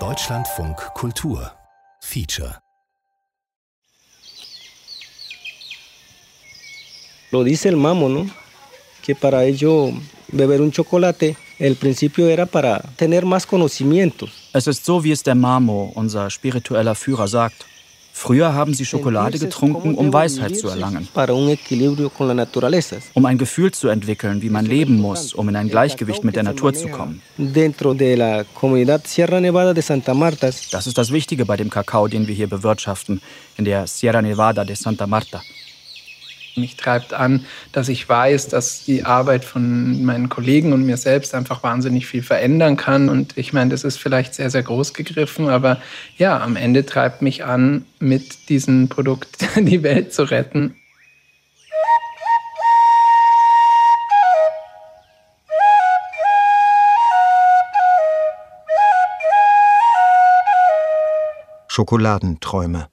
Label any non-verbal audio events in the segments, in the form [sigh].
Deutschlandfunk Kultur Feature Lo dice el mamo, ¿no? Que para ello beber un chocolate, el principio era para tener más conocimientos. Es ist so, wie es der Mamo, unser spiritueller Führer, sagt. Früher haben sie Schokolade getrunken, um Weisheit zu erlangen. Um ein Gefühl zu entwickeln, wie man leben muss, um in ein Gleichgewicht mit der Natur zu kommen. Das ist das Wichtige bei dem Kakao, den wir hier bewirtschaften, in der Sierra Nevada de Santa Marta. Mich treibt an, dass ich weiß, dass die Arbeit von meinen Kollegen und mir selbst einfach wahnsinnig viel verändern kann. Und ich meine, das ist vielleicht sehr, sehr groß gegriffen, aber ja, am Ende treibt mich an, mit diesem Produkt [laughs] die Welt zu retten. Schokoladenträume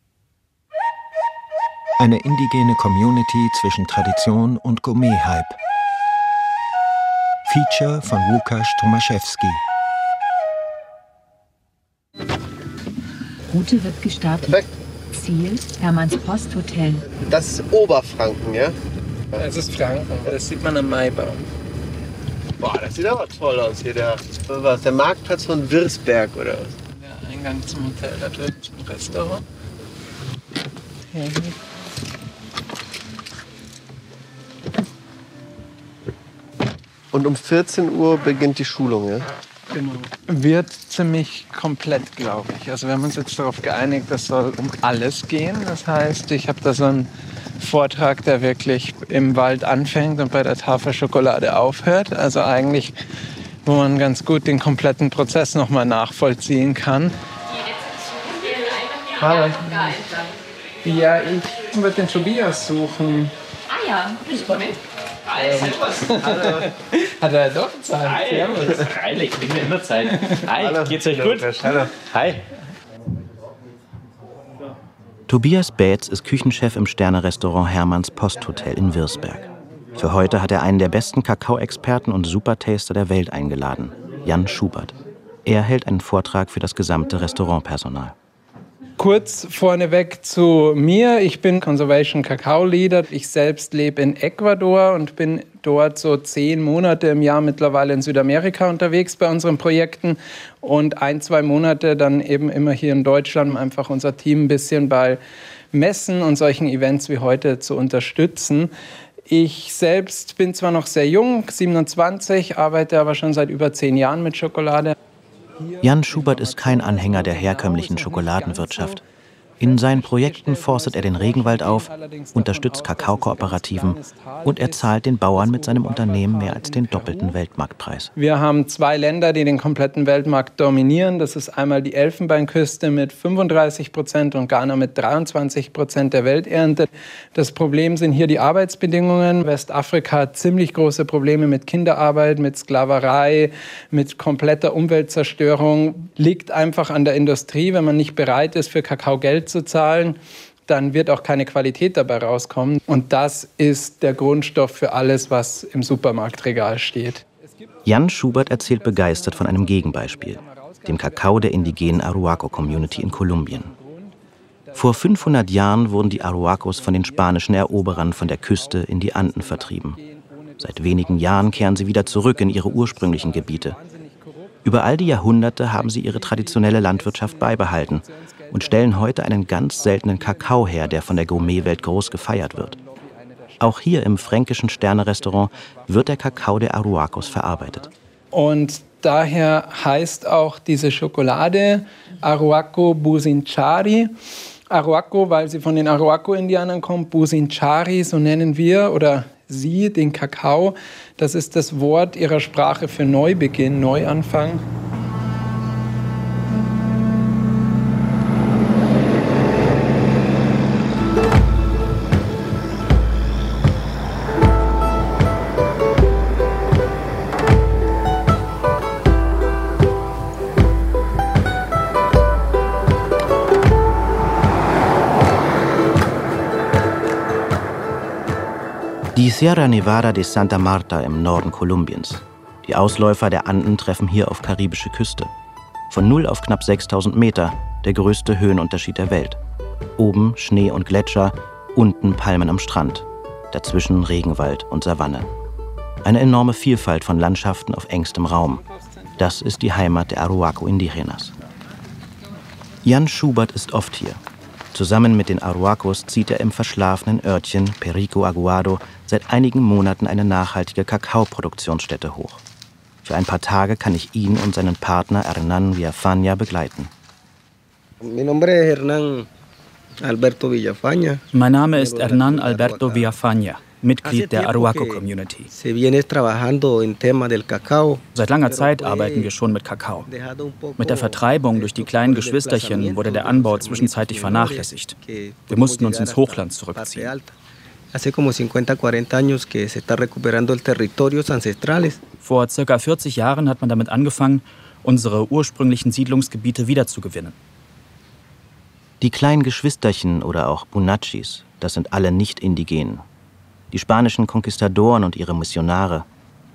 eine indigene Community zwischen Tradition und Gourmet-Hype. Feature von Łukasz Tomaszewski. Route wird gestartet. Perfekt. Ziel Hermanns Posthotel. Das ist Oberfranken, ja? Das ist Franken. Das sieht man am Maibaum. Boah, das sieht aber toll aus hier. Der, was, der Marktplatz von Wirsberg oder was? Der Eingang zum Hotel, da drüben zum Restaurant. Hier, hier. Und um 14 Uhr beginnt die Schulung, ja? Genau. Wird ziemlich komplett, glaube ich. Also wir haben uns jetzt darauf geeinigt, das soll um alles gehen. Das heißt, ich habe da so einen Vortrag, der wirklich im Wald anfängt und bei der Tafel Schokolade aufhört. Also eigentlich, wo man ganz gut den kompletten Prozess nochmal nachvollziehen kann. Hallo. Ja, ich würde den Tobias suchen. Ah ja, ich komme mit. Servus. Hallo. Hat er doch Zeit? Hi. Servus. Freilich, ich mir immer Zeit. Hi, Hallo. geht's euch gut? Hallo. Hi. Tobias Baetz ist Küchenchef im Sternerestaurant Hermanns Posthotel in Wirsberg. Für heute hat er einen der besten Kakao-Experten und Supertaster der Welt eingeladen, Jan Schubert. Er hält einen Vortrag für das gesamte Restaurantpersonal. Kurz vorneweg zu mir. Ich bin Conservation Kakao Leader. Ich selbst lebe in Ecuador und bin dort so zehn Monate im Jahr mittlerweile in Südamerika unterwegs bei unseren Projekten und ein, zwei Monate dann eben immer hier in Deutschland, um einfach unser Team ein bisschen bei Messen und solchen Events wie heute zu unterstützen. Ich selbst bin zwar noch sehr jung, 27, arbeite aber schon seit über zehn Jahren mit Schokolade. Jan Schubert ist kein Anhänger der herkömmlichen Schokoladenwirtschaft. In seinen Projekten forstet er den Regenwald auf, unterstützt Kakaokooperativen und er zahlt den Bauern mit seinem Unternehmen mehr als den doppelten Weltmarktpreis. Wir haben zwei Länder, die den kompletten Weltmarkt dominieren. Das ist einmal die Elfenbeinküste mit 35 Prozent und Ghana mit 23 Prozent der Welternte. Das Problem sind hier die Arbeitsbedingungen. Westafrika hat ziemlich große Probleme mit Kinderarbeit, mit Sklaverei, mit kompletter Umweltzerstörung. Liegt einfach an der Industrie, wenn man nicht bereit ist, für Kakao Geld zu zahlen, dann wird auch keine Qualität dabei rauskommen. Und das ist der Grundstoff für alles, was im Supermarktregal steht. Jan Schubert erzählt begeistert von einem Gegenbeispiel, dem Kakao der indigenen Aruaco-Community in Kolumbien. Vor 500 Jahren wurden die Aruacos von den spanischen Eroberern von der Küste in die Anden vertrieben. Seit wenigen Jahren kehren sie wieder zurück in ihre ursprünglichen Gebiete. Über all die Jahrhunderte haben sie ihre traditionelle Landwirtschaft beibehalten und stellen heute einen ganz seltenen Kakao her, der von der Gourmetwelt groß gefeiert wird. Auch hier im fränkischen Sternerestaurant wird der Kakao der Aruacos verarbeitet. Und daher heißt auch diese Schokolade Aruaco Businchari. Aruaco, weil sie von den Aruaco-Indianern kommt, Businchari, so nennen wir oder sie den Kakao. Das ist das Wort ihrer Sprache für Neubeginn, Neuanfang. Sierra Nevada de Santa Marta im Norden Kolumbiens, Die Ausläufer der Anden treffen hier auf karibische Küste. Von 0 auf knapp 6000 Meter, der größte Höhenunterschied der Welt. Oben Schnee und Gletscher, unten Palmen am Strand, dazwischen Regenwald und Savanne. Eine enorme Vielfalt von Landschaften auf engstem Raum. Das ist die Heimat der Aruaco Indigenas. Jan Schubert ist oft hier. Zusammen mit den Aruacos zieht er im verschlafenen Örtchen Perico Aguado seit einigen Monaten eine nachhaltige Kakaoproduktionsstätte hoch. Für ein paar Tage kann ich ihn und seinen Partner Hernan Villafania begleiten. Mi nombre es Hernán Alberto Villafaña. Mein Name ist Hernan Alberto Villafaña, Mitglied der Aruaco Community. Se viene trabajando en tema del cacao. Seit langer Zeit arbeiten wir schon mit Kakao. Mit der Vertreibung durch die kleinen Geschwisterchen wurde der Anbau zwischenzeitlich vernachlässigt. Wir mussten uns ins Hochland zurückziehen. Hace como 50, 40 años que se está recuperando el territorios ancestrales. Vor circa 40 Jahren hat man damit angefangen, unsere ursprünglichen Siedlungsgebiete wiederzugewinnen. Die kleinen Geschwisterchen oder auch Bunachis, das sind alle nicht indigenen. Die spanischen Konquistadoren und ihre Missionare,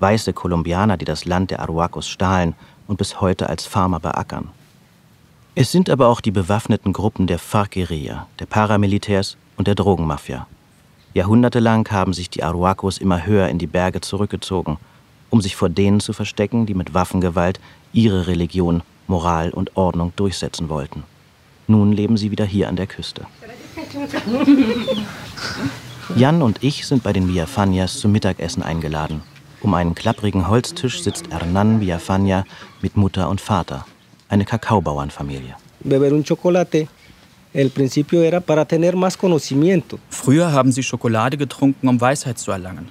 weiße Kolumbianer, die das Land der Aruacos stahlen und bis heute als Farmer beackern. Es sind aber auch die bewaffneten Gruppen der FARC-Guerilla, der Paramilitärs und der Drogenmafia. Jahrhundertelang haben sich die Aruacos immer höher in die Berge zurückgezogen, um sich vor denen zu verstecken, die mit Waffengewalt ihre Religion, Moral und Ordnung durchsetzen wollten. Nun leben sie wieder hier an der Küste. [laughs] Jan und ich sind bei den Villafanias zum Mittagessen eingeladen. Um einen klapprigen Holztisch sitzt Hernan Villafania mit Mutter und Vater, eine Kakaobauernfamilie. Beber un chocolate. El principio era para tener más conocimiento. Früher haben sie Schokolade getrunken, um Weisheit zu erlangen.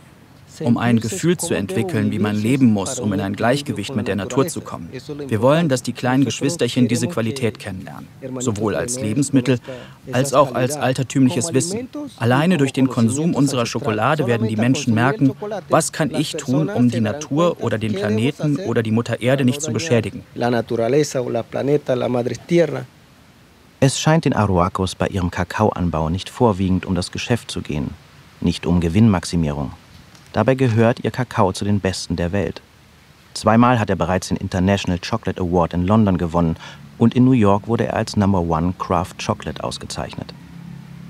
Um ein Gefühl zu entwickeln, wie man leben muss, um in ein Gleichgewicht mit der Natur zu kommen. Wir wollen, dass die kleinen Geschwisterchen diese Qualität kennenlernen. Sowohl als Lebensmittel als auch als altertümliches Wissen. Alleine durch den Konsum unserer Schokolade werden die Menschen merken, was kann ich tun, um die Natur oder den Planeten oder die Mutter Erde nicht zu beschädigen. Es scheint den Aruacos bei ihrem Kakaoanbau nicht vorwiegend um das Geschäft zu gehen, nicht um Gewinnmaximierung. Dabei gehört ihr Kakao zu den besten der Welt. Zweimal hat er bereits den International Chocolate Award in London gewonnen und in New York wurde er als Number One Craft Chocolate ausgezeichnet.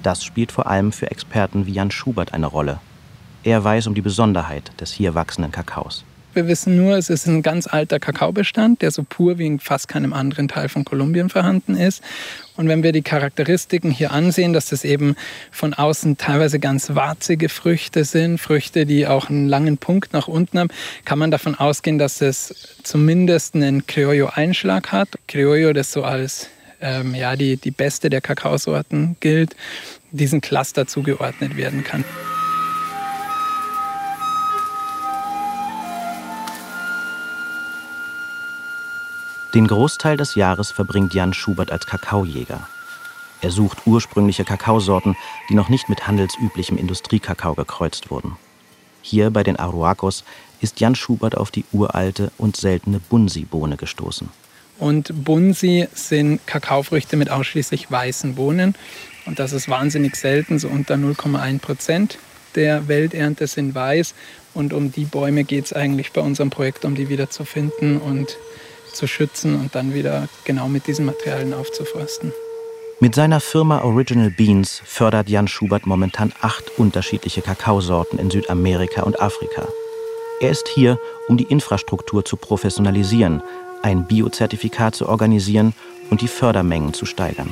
Das spielt vor allem für Experten wie Jan Schubert eine Rolle. Er weiß um die Besonderheit des hier wachsenden Kakaos. Wir wissen nur, es ist ein ganz alter Kakaobestand, der so pur wie in fast keinem anderen Teil von Kolumbien vorhanden ist. Und wenn wir die Charakteristiken hier ansehen, dass das eben von außen teilweise ganz warzige Früchte sind, Früchte, die auch einen langen Punkt nach unten haben, kann man davon ausgehen, dass es zumindest einen Criollo-Einschlag hat. Criollo, das so als ähm, ja, die, die beste der Kakaosorten gilt, diesen Cluster zugeordnet werden kann. Den Großteil des Jahres verbringt Jan Schubert als Kakaojäger. Er sucht ursprüngliche Kakaosorten, die noch nicht mit handelsüblichem Industriekakao gekreuzt wurden. Hier bei den Aruacos ist Jan Schubert auf die uralte und seltene Bunsi-Bohne gestoßen. Und Bunsi sind Kakaofrüchte mit ausschließlich weißen Bohnen. Und das ist wahnsinnig selten, so unter 0,1 Prozent der Welternte sind weiß. Und um die Bäume geht es eigentlich bei unserem Projekt, um die wieder und zu schützen und dann wieder genau mit diesen Materialien aufzuforsten. Mit seiner Firma Original Beans fördert Jan Schubert momentan acht unterschiedliche Kakaosorten in Südamerika und Afrika. Er ist hier, um die Infrastruktur zu professionalisieren, ein Biozertifikat zu organisieren und die Fördermengen zu steigern.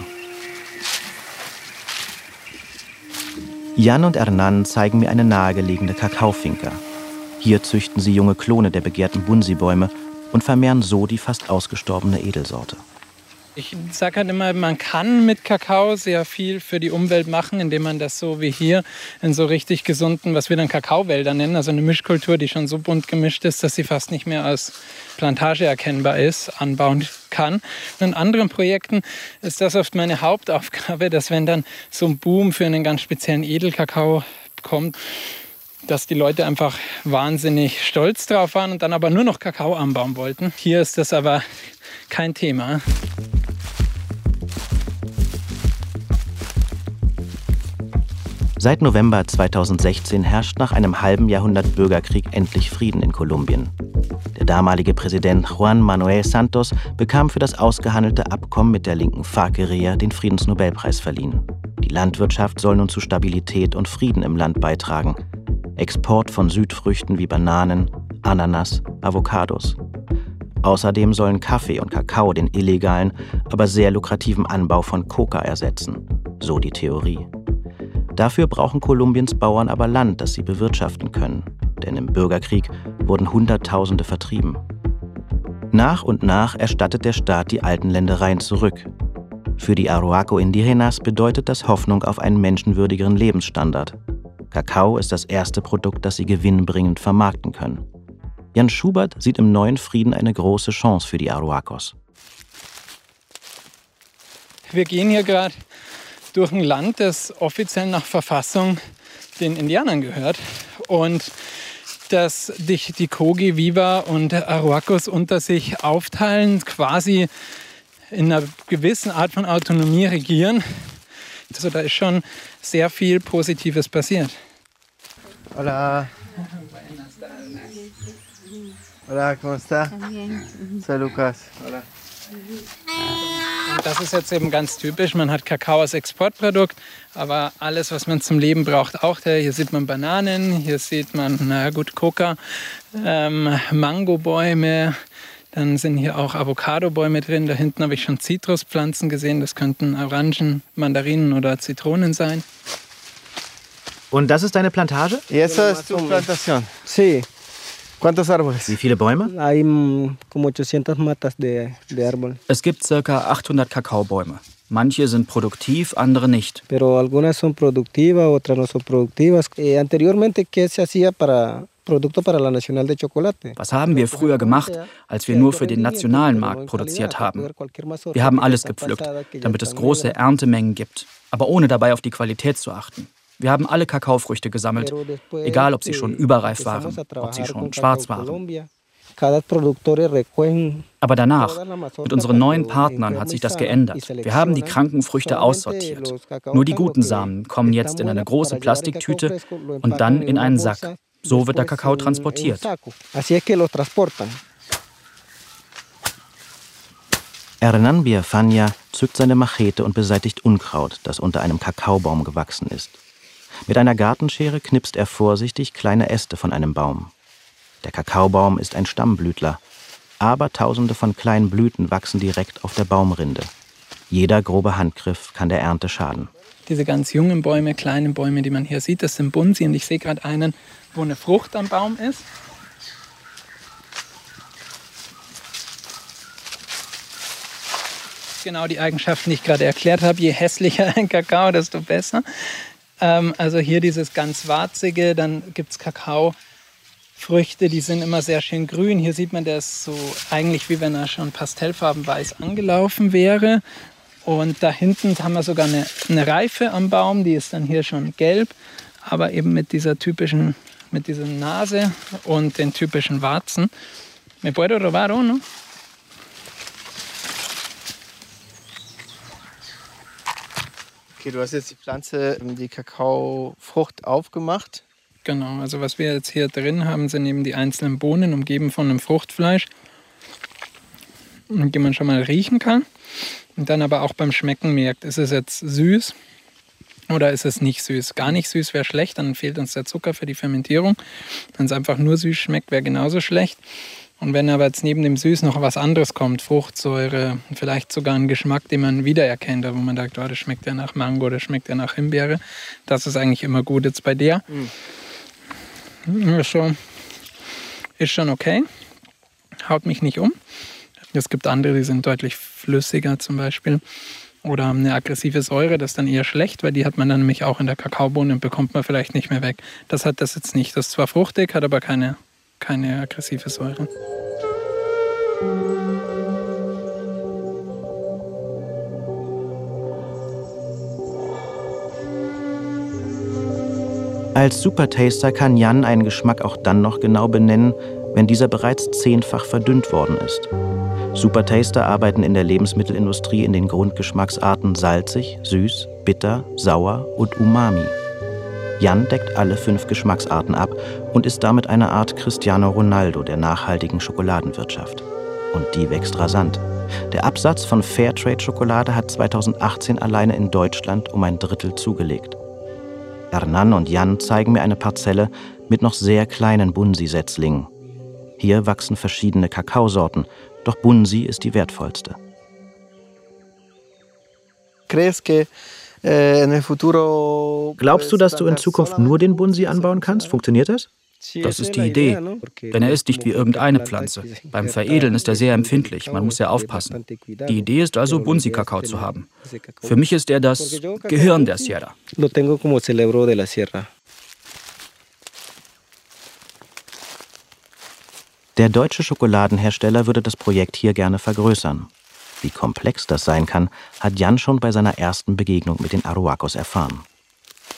Jan und Hernan zeigen mir eine nahegelegene Kakaofinker. Hier züchten sie junge Klone der begehrten Bunsi-Bäume und vermehren so die fast ausgestorbene Edelsorte. Ich sage halt immer, man kann mit Kakao sehr viel für die Umwelt machen, indem man das so wie hier in so richtig gesunden, was wir dann Kakaowälder nennen, also eine Mischkultur, die schon so bunt gemischt ist, dass sie fast nicht mehr als Plantage erkennbar ist, anbauen kann. Und in anderen Projekten ist das oft meine Hauptaufgabe, dass wenn dann so ein Boom für einen ganz speziellen Edelkakao kommt, dass die Leute einfach wahnsinnig stolz drauf waren und dann aber nur noch Kakao anbauen wollten. Hier ist das aber kein Thema. Seit November 2016 herrscht nach einem halben Jahrhundert Bürgerkrieg endlich Frieden in Kolumbien. Der damalige Präsident Juan Manuel Santos bekam für das ausgehandelte Abkommen mit der linken FARC-Guerilla den Friedensnobelpreis verliehen. Die Landwirtschaft soll nun zu Stabilität und Frieden im Land beitragen. Export von Südfrüchten wie Bananen, Ananas, Avocados. Außerdem sollen Kaffee und Kakao den illegalen, aber sehr lukrativen Anbau von Coca ersetzen. So die Theorie. Dafür brauchen Kolumbiens Bauern aber Land, das sie bewirtschaften können. Denn im Bürgerkrieg wurden Hunderttausende vertrieben. Nach und nach erstattet der Staat die alten Ländereien zurück. Für die Aruaco Indigenas bedeutet das Hoffnung auf einen menschenwürdigeren Lebensstandard. Kakao ist das erste Produkt, das sie gewinnbringend vermarkten können. Jan Schubert sieht im neuen Frieden eine große Chance für die Aruacos. Wir gehen hier gerade durch ein Land, das offiziell nach Verfassung den Indianern gehört und dass sich die Kogi, Viva und Aruacos unter sich aufteilen, quasi in einer gewissen Art von Autonomie regieren. Also da ist schon sehr viel Positives passiert. Hola. Hola, ¿cómo está? Soy Lucas. Hola. Und das ist jetzt eben ganz typisch. Man hat Kakao als Exportprodukt, aber alles, was man zum Leben braucht, auch da. Hier sieht man Bananen, hier sieht man, na gut, Coca, ähm, Mangobäume. Dann sind hier auch Avocadobäume drin. Da hinten habe ich schon Zitruspflanzen gesehen. Das könnten Orangen, Mandarinen oder Zitronen sein. Und das ist deine Plantage? Y eso es tu plantación. Sí, ¿Cuántos árboles? Wie viele Bäume? hay como 800 matas de, de árbol, Es gibt ca. 800 Kakaobäume. Manche sind produktiv, andere nicht. pero algunas son productivas, otras no son productivas. Eh, anteriormente, ¿qué se hacía para Was haben wir früher gemacht, als wir nur für den nationalen Markt produziert haben? Wir haben alles gepflückt, damit es große Erntemengen gibt, aber ohne dabei auf die Qualität zu achten. Wir haben alle Kakaofrüchte gesammelt, egal ob sie schon überreif waren, ob sie schon schwarz waren. Aber danach, mit unseren neuen Partnern, hat sich das geändert. Wir haben die kranken Früchte aussortiert. Nur die guten Samen kommen jetzt in eine große Plastiktüte und dann in einen Sack. So wird der Kakao transportiert. Hernan Biafania zückt seine Machete und beseitigt Unkraut, das unter einem Kakaobaum gewachsen ist. Mit einer Gartenschere knipst er vorsichtig kleine Äste von einem Baum. Der Kakaobaum ist ein Stammblütler, aber tausende von kleinen Blüten wachsen direkt auf der Baumrinde. Jeder grobe Handgriff kann der Ernte schaden. Diese ganz jungen Bäume, kleinen Bäume, die man hier sieht, das sind Bunsi. Und ich sehe gerade einen, wo eine Frucht am Baum ist. Genau die Eigenschaften, die ich gerade erklärt habe. Je hässlicher [laughs] ein Kakao, desto besser. Ähm, also hier dieses ganz warzige, dann gibt es Kakaofrüchte, die sind immer sehr schön grün. Hier sieht man, der ist so eigentlich wie wenn er schon pastellfarbenweiß angelaufen wäre. Und da hinten haben wir sogar eine, eine Reife am Baum, die ist dann hier schon gelb, aber eben mit dieser typischen, mit dieser Nase und den typischen Warzen. Me puedo robar uno? Okay, du hast jetzt die Pflanze, die Kakaofrucht aufgemacht. Genau, also was wir jetzt hier drin haben, sind eben die einzelnen Bohnen, umgeben von einem Fruchtfleisch, die man schon mal riechen kann. Und dann aber auch beim Schmecken merkt, ist es jetzt süß oder ist es nicht süß. Gar nicht süß wäre schlecht, dann fehlt uns der Zucker für die Fermentierung. Wenn es einfach nur süß schmeckt, wäre genauso schlecht. Und wenn aber jetzt neben dem Süß noch was anderes kommt, Fruchtsäure, vielleicht sogar ein Geschmack, den man wiedererkennt, wo man sagt, oh, das schmeckt ja nach Mango, das schmeckt ja nach Himbeere, das ist eigentlich immer gut. Jetzt bei der Mhm. ist, schon, ist schon okay, haut mich nicht um. Es gibt andere, die sind deutlich flüssiger zum Beispiel oder eine aggressive Säure, das ist dann eher schlecht, weil die hat man dann nämlich auch in der Kakaobohne und bekommt man vielleicht nicht mehr weg. Das hat das jetzt nicht. Das ist zwar fruchtig, hat aber keine, keine aggressive Säure. Als Supertaster kann Jan einen Geschmack auch dann noch genau benennen, wenn dieser bereits zehnfach verdünnt worden ist. Supertaster arbeiten in der Lebensmittelindustrie in den Grundgeschmacksarten salzig, süß, bitter, sauer und umami. Jan deckt alle fünf Geschmacksarten ab und ist damit eine Art Cristiano Ronaldo der nachhaltigen Schokoladenwirtschaft. Und die wächst rasant. Der Absatz von Fairtrade-Schokolade hat 2018 alleine in Deutschland um ein Drittel zugelegt. Hernan und Jan zeigen mir eine Parzelle mit noch sehr kleinen Bunsi-Setzlingen. Hier wachsen verschiedene Kakaosorten, doch Bunsi ist die wertvollste. Eh, Glaubst du, dass du in Zukunft nur den Bunsi anbauen kannst? Funktioniert das? Das ist die Idee. Denn er ist nicht wie irgendeine Pflanze. Beim Veredeln ist er sehr empfindlich, man muss sehr aufpassen. Die Idee ist also, Bunsi-Kakao zu haben. Für mich ist er das Gehirn der Sierra. Der deutsche Schokoladenhersteller würde das Projekt hier gerne vergrößern. Wie komplex das sein kann, hat Jan schon bei seiner ersten Begegnung mit den Aruacos erfahren.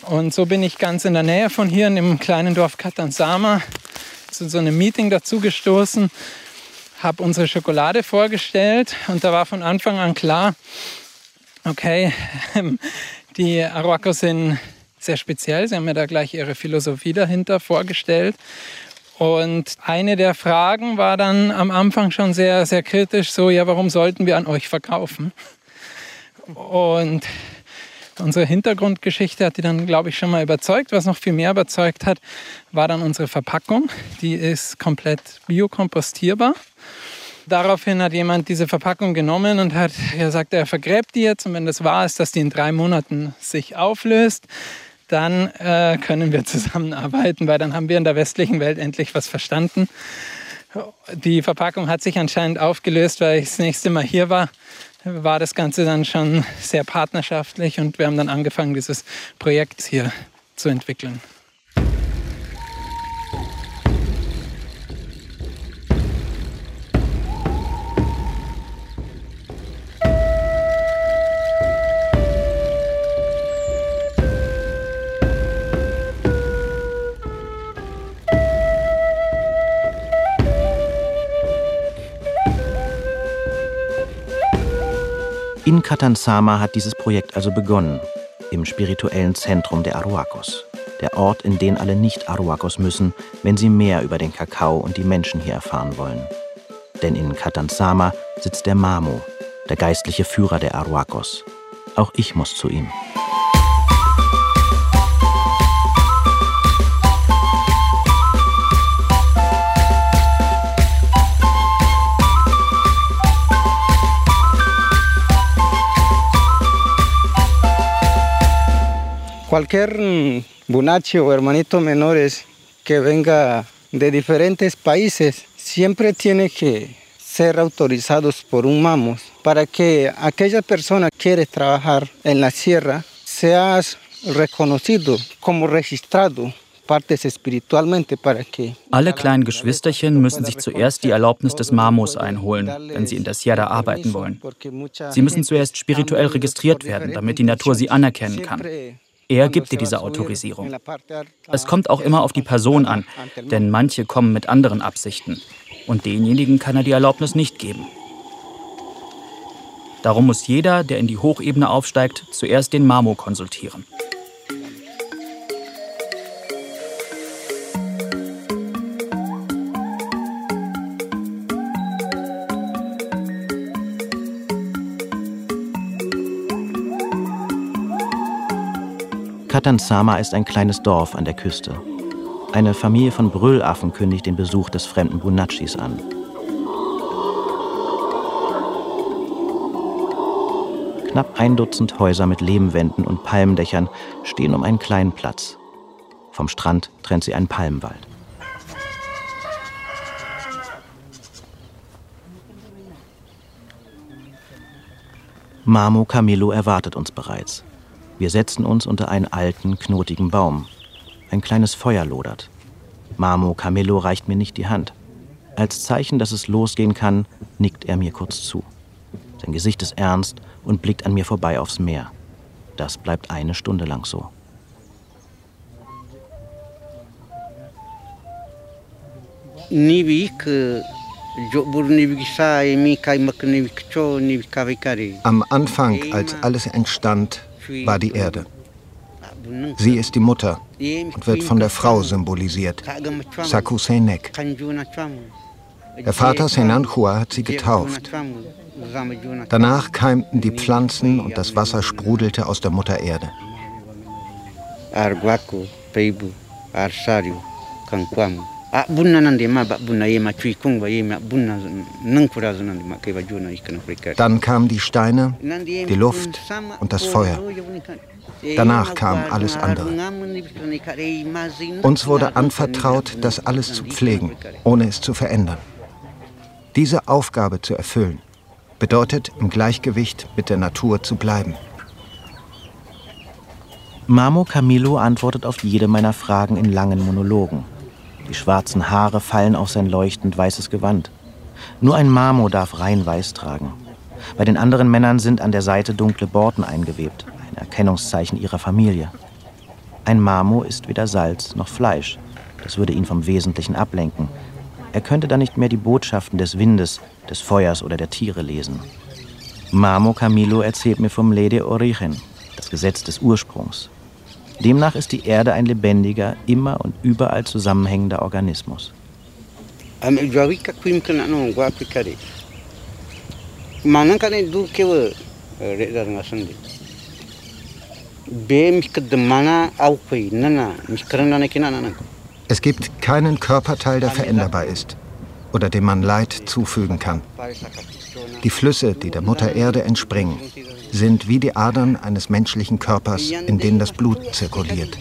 Und so bin ich ganz in der Nähe von hier in dem kleinen Dorf Katansama zu so einem Meeting dazugestoßen, habe unsere Schokolade vorgestellt und da war von Anfang an klar, okay, [laughs] die Aruacos sind sehr speziell. Sie haben mir da gleich ihre Philosophie dahinter vorgestellt. Und eine der Fragen war dann am Anfang schon sehr, sehr kritisch, so, ja, warum sollten wir an euch verkaufen? Und unsere Hintergrundgeschichte hat die dann, glaube ich, schon mal überzeugt. Was noch viel mehr überzeugt hat, war dann unsere Verpackung. Die ist komplett biokompostierbar. Daraufhin hat jemand diese Verpackung genommen und hat gesagt, er vergräbt die jetzt. Und wenn das wahr ist, dass die in drei Monaten sich auflöst, dann äh, können wir [laughs] zusammenarbeiten, weil dann haben wir in der westlichen Welt endlich was verstanden. Die Verpackung hat sich anscheinend aufgelöst, weil ich das nächste Mal hier war, war das Ganze dann schon sehr partnerschaftlich und wir haben dann angefangen, dieses Projekt hier zu entwickeln. In Katansama hat dieses Projekt also begonnen, im spirituellen Zentrum der Aruacos. Der Ort, in den alle Nicht-Aruacos müssen, wenn sie mehr über den Kakao und die Menschen hier erfahren wollen. Denn in Katansama sitzt der Mamo, der geistliche Führer der Aruacos. Auch ich muss zu ihm. Cualquier bunache o hermanito menores que venga de diferentes países siempre tiene que ser autorizados por un mamos para que aquella persona que quiere trabajar en la sierra seas reconocido como registrado Alle kleinen Geschwisterchen müssen sich zuerst die Erlaubnis des Mamos einholen, wenn sie in der Sierra arbeiten wollen. Sie müssen zuerst spirituell registriert werden, damit die Natur sie anerkennen kann. Er gibt dir diese Autorisierung. Es kommt auch immer auf die Person an, denn manche kommen mit anderen Absichten. Und denjenigen kann er die Erlaubnis nicht geben. Darum muss jeder, der in die Hochebene aufsteigt, zuerst den Mamo konsultieren. Katansama ist ein kleines Dorf an der Küste. Eine Familie von Brüllaffen kündigt den Besuch des fremden Bunachis an. Knapp ein Dutzend Häuser mit Lehmwänden und Palmdächern stehen um einen kleinen Platz. Vom Strand trennt sie ein Palmwald. Mamo Camillo erwartet uns bereits. Wir setzen uns unter einen alten, knotigen Baum. Ein kleines Feuer lodert. Mamo Camillo reicht mir nicht die Hand. Als Zeichen, dass es losgehen kann, nickt er mir kurz zu. Sein Gesicht ist ernst und blickt an mir vorbei aufs Meer. Das bleibt eine Stunde lang so. Am Anfang, als alles entstand, war die Erde. Sie ist die Mutter, und wird von der Frau symbolisiert, Saku Seinek. Der Vater Senanchua hat sie getauft. Danach keimten die Pflanzen und das Wasser sprudelte aus der Mutter Erde. Dann kamen die Steine, die Luft und das Feuer. Danach kam alles andere. Uns wurde anvertraut, das alles zu pflegen, ohne es zu verändern. Diese Aufgabe zu erfüllen, bedeutet im Gleichgewicht mit der Natur zu bleiben. Mamo Camilo antwortet auf jede meiner Fragen in langen Monologen. Die schwarzen Haare fallen auf sein leuchtend weißes Gewand. Nur ein Mamo darf rein weiß tragen. Bei den anderen Männern sind an der Seite dunkle Borten eingewebt, ein Erkennungszeichen ihrer Familie. Ein Mamo ist weder Salz noch Fleisch. Das würde ihn vom Wesentlichen ablenken. Er könnte dann nicht mehr die Botschaften des Windes, des Feuers oder der Tiere lesen. Mamo Camilo erzählt mir vom Ley de Origen, das Gesetz des Ursprungs. Demnach ist die Erde ein lebendiger, immer und überall zusammenhängender Organismus. Es gibt keinen Körperteil, der veränderbar ist oder dem man Leid zufügen kann. Die Flüsse, die der Mutter Erde entspringen, sind wie die Adern eines menschlichen Körpers, in denen das Blut zirkuliert.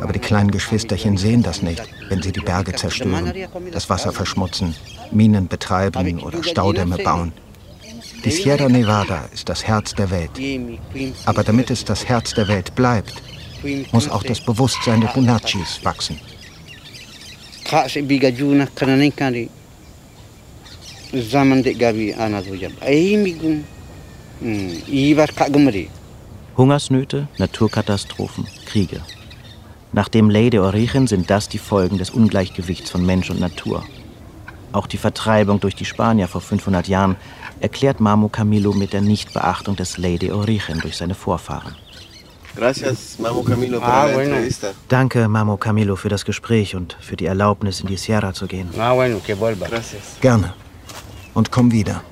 Aber die kleinen Geschwisterchen sehen das nicht, wenn sie die Berge zerstören, das Wasser verschmutzen, Minen betreiben oder Staudämme bauen. Die Sierra Nevada ist das Herz der Welt. Aber damit es das Herz der Welt bleibt, muss auch das Bewusstsein der Bunachis wachsen. Hungersnöte, Naturkatastrophen, Kriege. Nach dem Ley de Origen sind das die Folgen des Ungleichgewichts von Mensch und Natur. Auch die Vertreibung durch die Spanier vor 500 Jahren erklärt Mamo Camilo mit der Nichtbeachtung des Ley de Origen durch seine Vorfahren. Gracias, Mamo Camilo, ah, bueno. Danke, Mamo Camilo, für das Gespräch und für die Erlaubnis, in die Sierra zu gehen. Ah, bueno, que vuelva. Gracias. Gerne. Und komm wieder.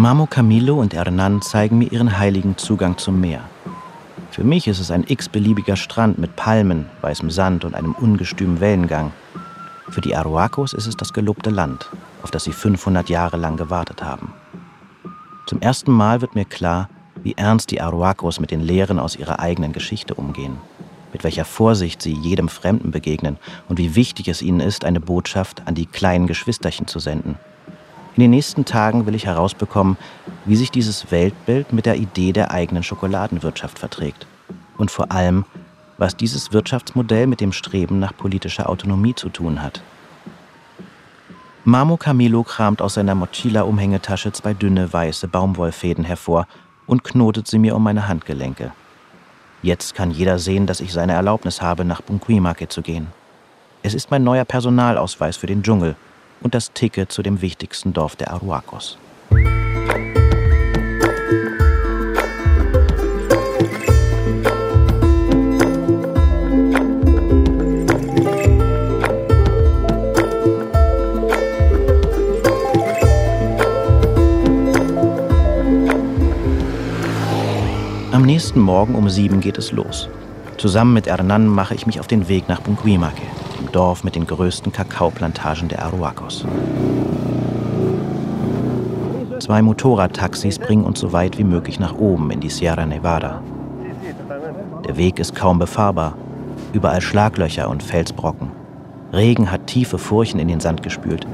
Mamo Camilo und Hernan zeigen mir ihren heiligen Zugang zum Meer. Für mich ist es ein x-beliebiger Strand mit Palmen, weißem Sand und einem ungestümen Wellengang. Für die Aruacos ist es das gelobte Land, auf das sie 500 Jahre lang gewartet haben. Zum ersten Mal wird mir klar, wie ernst die Aruacos mit den Lehren aus ihrer eigenen Geschichte umgehen, mit welcher Vorsicht sie jedem Fremden begegnen und wie wichtig es ihnen ist, eine Botschaft an die kleinen Geschwisterchen zu senden – in den nächsten Tagen will ich herausbekommen, wie sich dieses Weltbild mit der Idee der eigenen Schokoladenwirtschaft verträgt. Und vor allem, was dieses Wirtschaftsmodell mit dem Streben nach politischer Autonomie zu tun hat. Mamo Camilo kramt aus seiner Mochila-Umhängetasche zwei dünne weiße Baumwollfäden hervor und knotet sie mir um meine Handgelenke. Jetzt kann jeder sehen, dass ich seine Erlaubnis habe, nach Bunquimake zu gehen. Es ist mein neuer Personalausweis für den Dschungel und das Ticket zu dem wichtigsten Dorf der Aruacos. Am nächsten Morgen um sieben geht es los. Zusammen mit Hernan mache ich mich auf den Weg nach Bunquimake. Dorf mit den größten Kakaoplantagen der Aruacos. Zwei Motorradtaxis bringen uns so weit wie möglich nach oben in die Sierra Nevada. Der Weg ist kaum befahrbar, überall Schlaglöcher und Felsbrocken. Regen hat tiefe Furchen in den Sand gespült.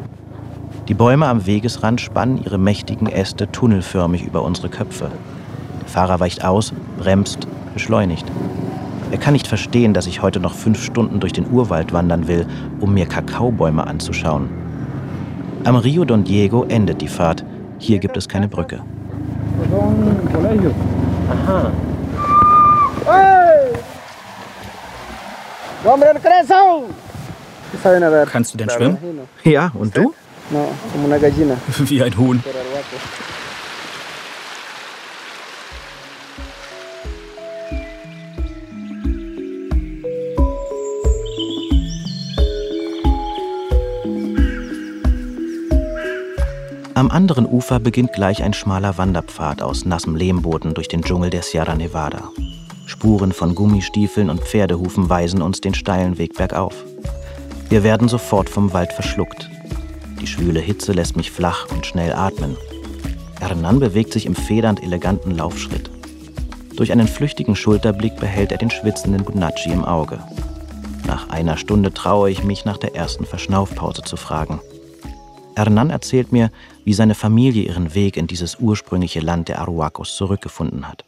Die Bäume am Wegesrand spannen ihre mächtigen Äste tunnelförmig über unsere Köpfe. Der Fahrer weicht aus, bremst, beschleunigt. Kann nicht verstehen, dass ich heute noch fünf Stunden durch den Urwald wandern will, um mir Kakaobäume anzuschauen. Am Rio Don Diego endet die Fahrt. Hier gibt es keine Brücke. Aha. Kannst du denn schwimmen? Ja, und du? [laughs] Wie ein Huhn. Am anderen Ufer beginnt gleich ein schmaler Wanderpfad aus nassem Lehmboden durch den Dschungel der Sierra Nevada. Spuren von Gummistiefeln und Pferdehufen weisen uns den steilen Weg bergauf. Wir werden sofort vom Wald verschluckt. Die schwüle Hitze lässt mich flach und schnell atmen. Hernan bewegt sich im federnd eleganten Laufschritt. Durch einen flüchtigen Schulterblick behält er den schwitzenden Bunachi im Auge. Nach einer Stunde traue ich mich, nach der ersten Verschnaufpause zu fragen. Hernan erzählt mir, wie seine Familie ihren Weg in dieses ursprüngliche Land der Aruacos zurückgefunden hat.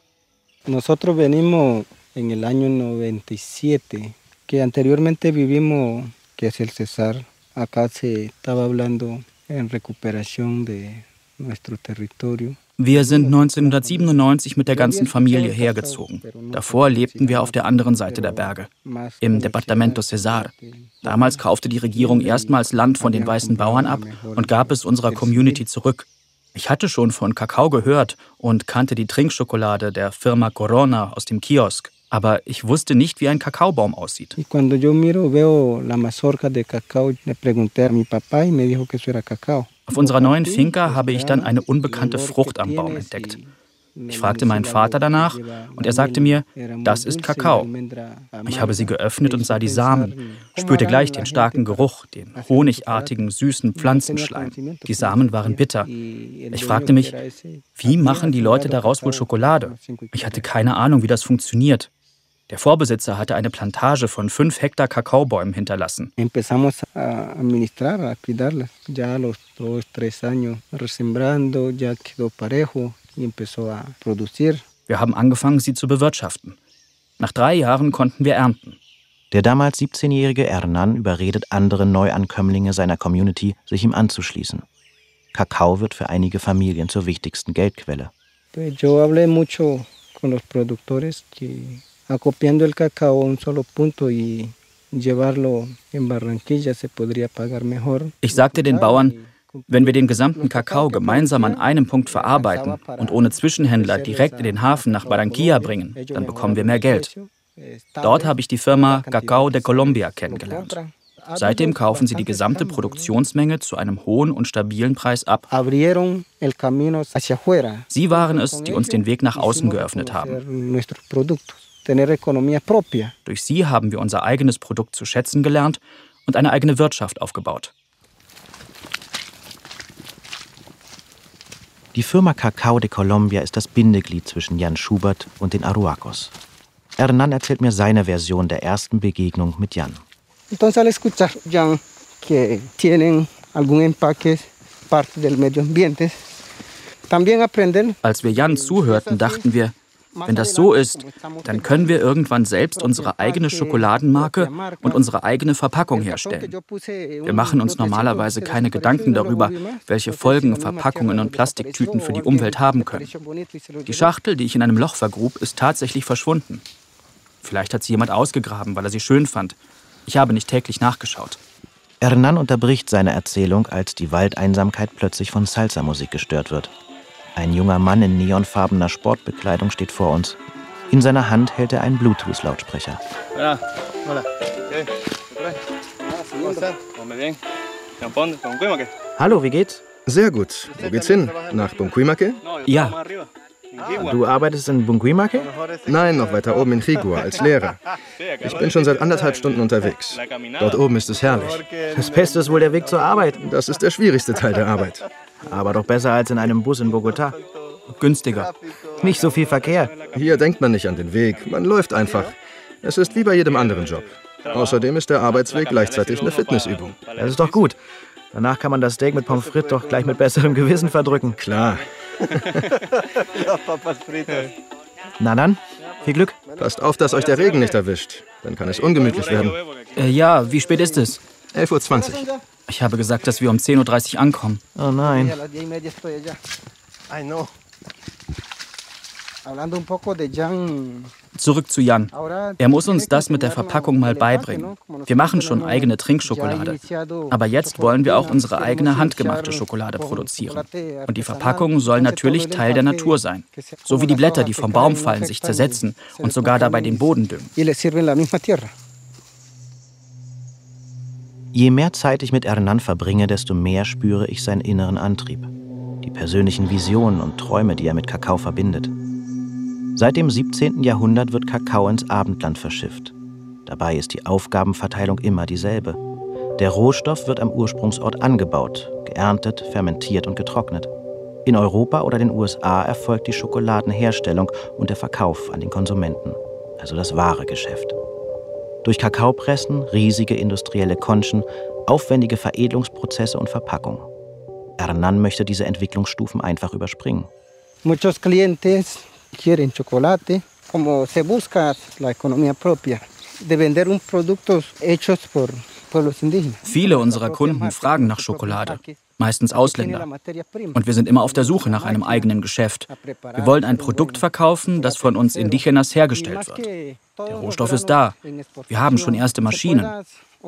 Nosotros venimos en el año 97, que anteriormente vivimos, que es el Cesar. Acá se estaba hablando en recuperación de nuestro territorio. Wir sind 1997 mit der ganzen Familie hergezogen. Davor lebten wir auf der anderen Seite der Berge, im Departamento Cesar. Damals kaufte die Regierung erstmals Land von den weißen Bauern ab und gab es unserer Community zurück. Ich hatte schon von Kakao gehört und kannte die Trinkschokolade der Firma Corona aus dem Kiosk. Aber ich wusste nicht, wie ein Kakaobaum aussieht. Cuando yo miro, veo la mazorca de cacao, le pregunté a mi papá y me dijo que eso era cacao. Auf unserer neuen Finca habe ich dann eine unbekannte Frucht am Baum entdeckt. Ich fragte meinen Vater danach und er sagte mir, das ist Kakao. Ich habe sie geöffnet und sah die Samen, spürte gleich den starken Geruch, den honigartigen, süßen Pflanzenschleim. Die Samen waren bitter. Ich fragte mich, wie machen die Leute daraus wohl Schokolade? Ich hatte keine Ahnung, wie das funktioniert. Der Vorbesitzer hatte eine Plantage von fünf Hektar Kakaobäumen hinterlassen. Wir haben angefangen, sie zu bewirtschaften. Nach drei Jahren konnten wir ernten. Der damals 17-jährige Hernan überredet andere Neuankömmlinge seiner Community, sich ihm anzuschließen. Kakao wird für einige Familien zur wichtigsten Geldquelle. Mucho con los productores que acopiando el cacao a un solo punto y llevarlo en Barranquilla se podría pagar mejor. Ich sagte den Bauern, wenn wir den gesamten Kakao gemeinsam an einem Punkt verarbeiten und ohne Zwischenhändler direkt in den Hafen nach Barranquilla bringen, dann bekommen wir mehr Geld. Dort habe ich die Firma Cacao de Colombia kennengelernt. Seitdem kaufen sie die gesamte Produktionsmenge zu einem hohen und stabilen Preis ab. Sie waren es, die uns den Weg nach außen geöffnet haben. Durch sie haben wir unser eigenes Produkt zu schätzen gelernt und eine eigene Wirtschaft aufgebaut. Die Firma Cacao de Colombia ist das Bindeglied zwischen Jan Schubert und den Aruacos. Hernan erzählt mir seine Version der ersten Begegnung mit Jan. Entonces al escuchar Jan que tienen algún empaque parte del medio ambiente, también aprender. Als wir Jan zuhörten, dachten wir, wenn das so ist, dann können wir irgendwann selbst unsere eigene Schokoladenmarke und unsere eigene Verpackung herstellen. Wir machen uns normalerweise keine Gedanken darüber, welche Folgen Verpackungen und Plastiktüten für die Umwelt haben können. Die Schachtel, die ich in einem Loch vergrub, ist tatsächlich verschwunden. Vielleicht hat sie jemand ausgegraben, weil er sie schön fand. Ich habe nicht täglich nachgeschaut. Hernan unterbricht seine Erzählung, als die Waldeinsamkeit plötzlich von Salsa-Musik gestört wird. Ein junger Mann in neonfarbener Sportbekleidung steht vor uns. In seiner Hand hält er einen Bluetooth-Lautsprecher. Hallo, wie geht's? Sehr gut. Wo geht's hin? Nach Bunquimake? Ja. Du arbeitest in Bunquimake? Nein, noch weiter oben in Rigua als Lehrer. Ich bin schon seit anderthalb Stunden unterwegs. Dort oben ist es herrlich. Das Beste ist wohl der Weg zur Arbeit. Das ist der schwierigste Teil der Arbeit. Aber doch besser als in einem Bus in Bogotá. Günstiger. Nicht so viel Verkehr. Hier denkt man nicht an den Weg. Man läuft einfach. Es ist wie bei jedem anderen Job. Außerdem ist der Arbeitsweg gleichzeitig eine Fitnessübung. Das ist doch gut. Danach kann man das Steak mit Pommes frites doch gleich mit besserem Gewissen verdrücken. Klar. [laughs] Na dann, viel Glück. Passt auf, dass euch der Regen nicht erwischt. Dann kann es ungemütlich werden. Äh, ja, wie spät ist es? 11.20 Uhr. Ich habe gesagt, dass wir um 10.30 Uhr ankommen. Oh nein. Zurück zu Jan. Er muss uns das mit der Verpackung mal beibringen. Wir machen schon eigene Trinkschokolade. Aber jetzt wollen wir auch unsere eigene handgemachte Schokolade produzieren. Und die Verpackung soll natürlich Teil der Natur sein. So wie die Blätter, die vom Baum fallen, sich zersetzen und sogar dabei den Boden düngen. Je mehr Zeit ich mit Hernan verbringe, desto mehr spüre ich seinen inneren Antrieb. Die persönlichen Visionen und Träume, die er mit Kakao verbindet. Seit dem 17. Jahrhundert wird Kakao ins Abendland verschifft. Dabei ist die Aufgabenverteilung immer dieselbe. Der Rohstoff wird am Ursprungsort angebaut, geerntet, fermentiert und getrocknet. In Europa oder den USA erfolgt die Schokoladenherstellung und der Verkauf an den Konsumenten, also das wahre Geschäft. Durch Kakaopressen, riesige industrielle Konchen, aufwendige Veredelungsprozesse und Verpackung. Hernan möchte diese Entwicklungsstufen einfach überspringen. Muchos clientes quieren chocolate, como se busca la economía propia, de vender un productos hechos por. Viele unserer Kunden fragen nach Schokolade, meistens Ausländer. Und wir sind immer auf der Suche nach einem eigenen Geschäft. Wir wollen ein Produkt verkaufen, das von uns Indigenas hergestellt wird. Der Rohstoff ist da. Wir haben schon erste Maschinen.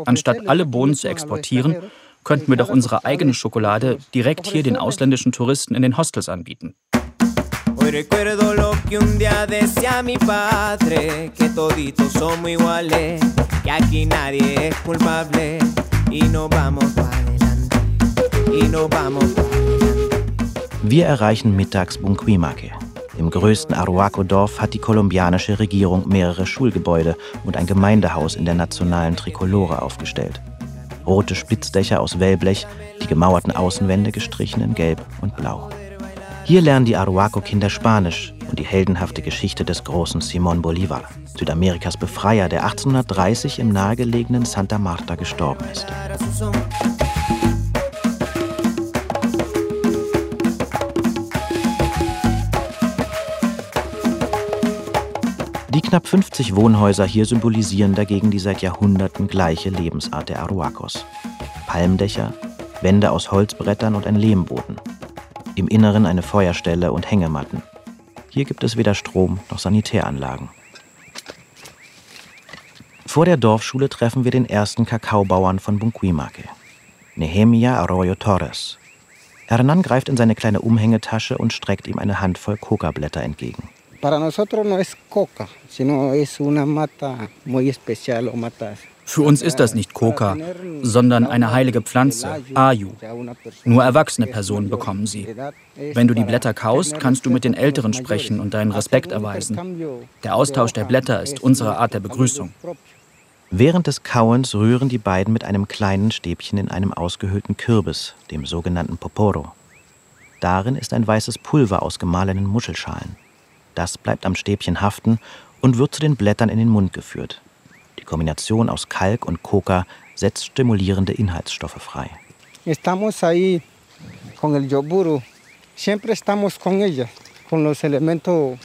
Anstatt alle Bohnen zu exportieren, könnten wir doch unsere eigene Schokolade direkt hier den ausländischen Touristen in den Hostels anbieten. Hoy recuerdo lo que un día decía mi padre, que toditos somos iguales, que aquí nadie es culpable y no vamos para Wir erreichen mittags Bunquimake. Im größten Aruaco-Dorf hat die kolumbianische Regierung mehrere Schulgebäude und ein Gemeindehaus in der nationalen Trikolore aufgestellt. Rote Spitzdächer aus Wellblech, die gemauerten Außenwände gestrichen in Gelb und Blau. Hier lernen die Aruaco-Kinder Spanisch und die heldenhafte Geschichte des großen Simón Bolívar, Südamerikas Befreier, der 1830 im nahegelegenen Santa Marta gestorben ist. Die knapp 50 Wohnhäuser hier symbolisieren dagegen die seit Jahrhunderten gleiche Lebensart der Aruacos. Palmdächer, Wände aus Holzbrettern und ein Lehmboden im Inneren eine Feuerstelle und Hängematten. Hier gibt es weder Strom noch Sanitäranlagen. Vor der Dorfschule treffen wir den ersten Kakaobauern von Bunquimake, Nehemia Arroyo Torres. Hernan greift in seine kleine Umhängetasche und streckt ihm eine Handvoll Coca-Blätter entgegen. Para nosotros no es coca, sino es una mata muy especial o matas für uns ist das nicht Coca, sondern eine heilige Pflanze, Ayu. Nur erwachsene Personen bekommen sie. Wenn du die Blätter kaust, kannst du mit den Älteren sprechen und deinen Respekt erweisen. Der Austausch der Blätter ist unsere Art der Begrüßung. Während des Kauens rühren die beiden mit einem kleinen Stäbchen in einem ausgehöhlten Kürbis, dem sogenannten Poporo. Darin ist ein weißes Pulver aus gemahlenen Muschelschalen. Das bleibt am Stäbchen haften und wird zu den Blättern in den Mund geführt. Die Kombination aus Kalk und Coca setzt stimulierende Inhaltsstoffe frei. Estamos ahí con el yoburu. Siempre estamos con ella, con los elementos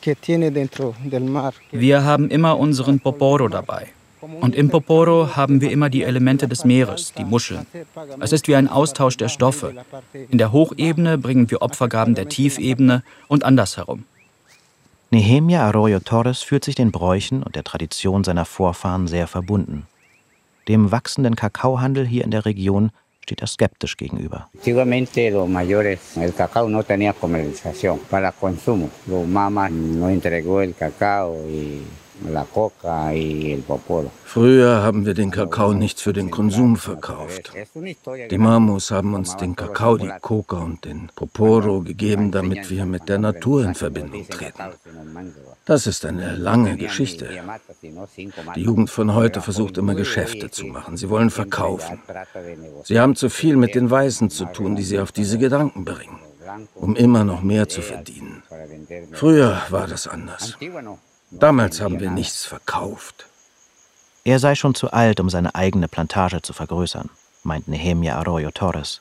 que tiene dentro del mar. Wir haben immer unseren Poporo dabei. Und im Poporo haben wir immer die Elemente des Meeres, die Muscheln. Es ist wie ein Austausch der Stoffe. In der Hochebene bringen wir Opfergaben der Tiefebene und andersherum. Nehemia Arroyo Torres fühlt sich den Bräuchen und der Tradition seiner Vorfahren sehr verbunden. Dem wachsenden Kakaohandel hier in der Region steht er skeptisch gegenüber. Früher haben wir den Kakao nicht für den Konsum verkauft. Die Mamos haben uns den Kakao, die Coca und den Poporo gegeben, damit wir mit der Natur in Verbindung treten. Das ist eine lange Geschichte. Die Jugend von heute versucht immer Geschäfte zu machen. Sie wollen verkaufen. Sie haben zu viel mit den Weißen zu tun, die sie auf diese Gedanken bringen, um immer noch mehr zu verdienen. Früher war das anders. Damals haben wir nichts verkauft. Er sei schon zu alt, um seine eigene Plantage zu vergrößern, meint Nehemia Arroyo Torres.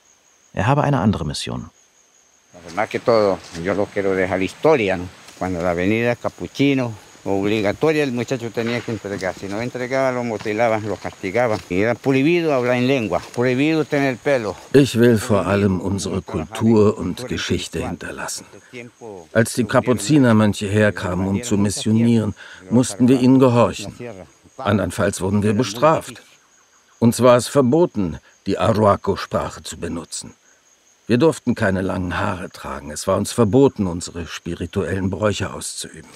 Er habe eine andere Mission. Más que todo, yo lo quiero dejar historia, ¿no? Cuando la avenida Capuchino Obligatoria el muchacho tenía que entregar. Si no entregaba, lo mutilaban, lo castigaban. Y era prohibido hablar en lengua, prohibido tener pelo. Ich will vor allem unsere Kultur und Geschichte hinterlassen. Als die Kapuzinermönche herkamen, um zu missionieren, mussten wir ihnen gehorchen. Andernfalls wurden wir bestraft. Uns war es verboten, die Aruaco-Sprache zu benutzen. Wir durften keine langen Haare tragen. Es war uns verboten, unsere spirituellen Bräuche auszuüben.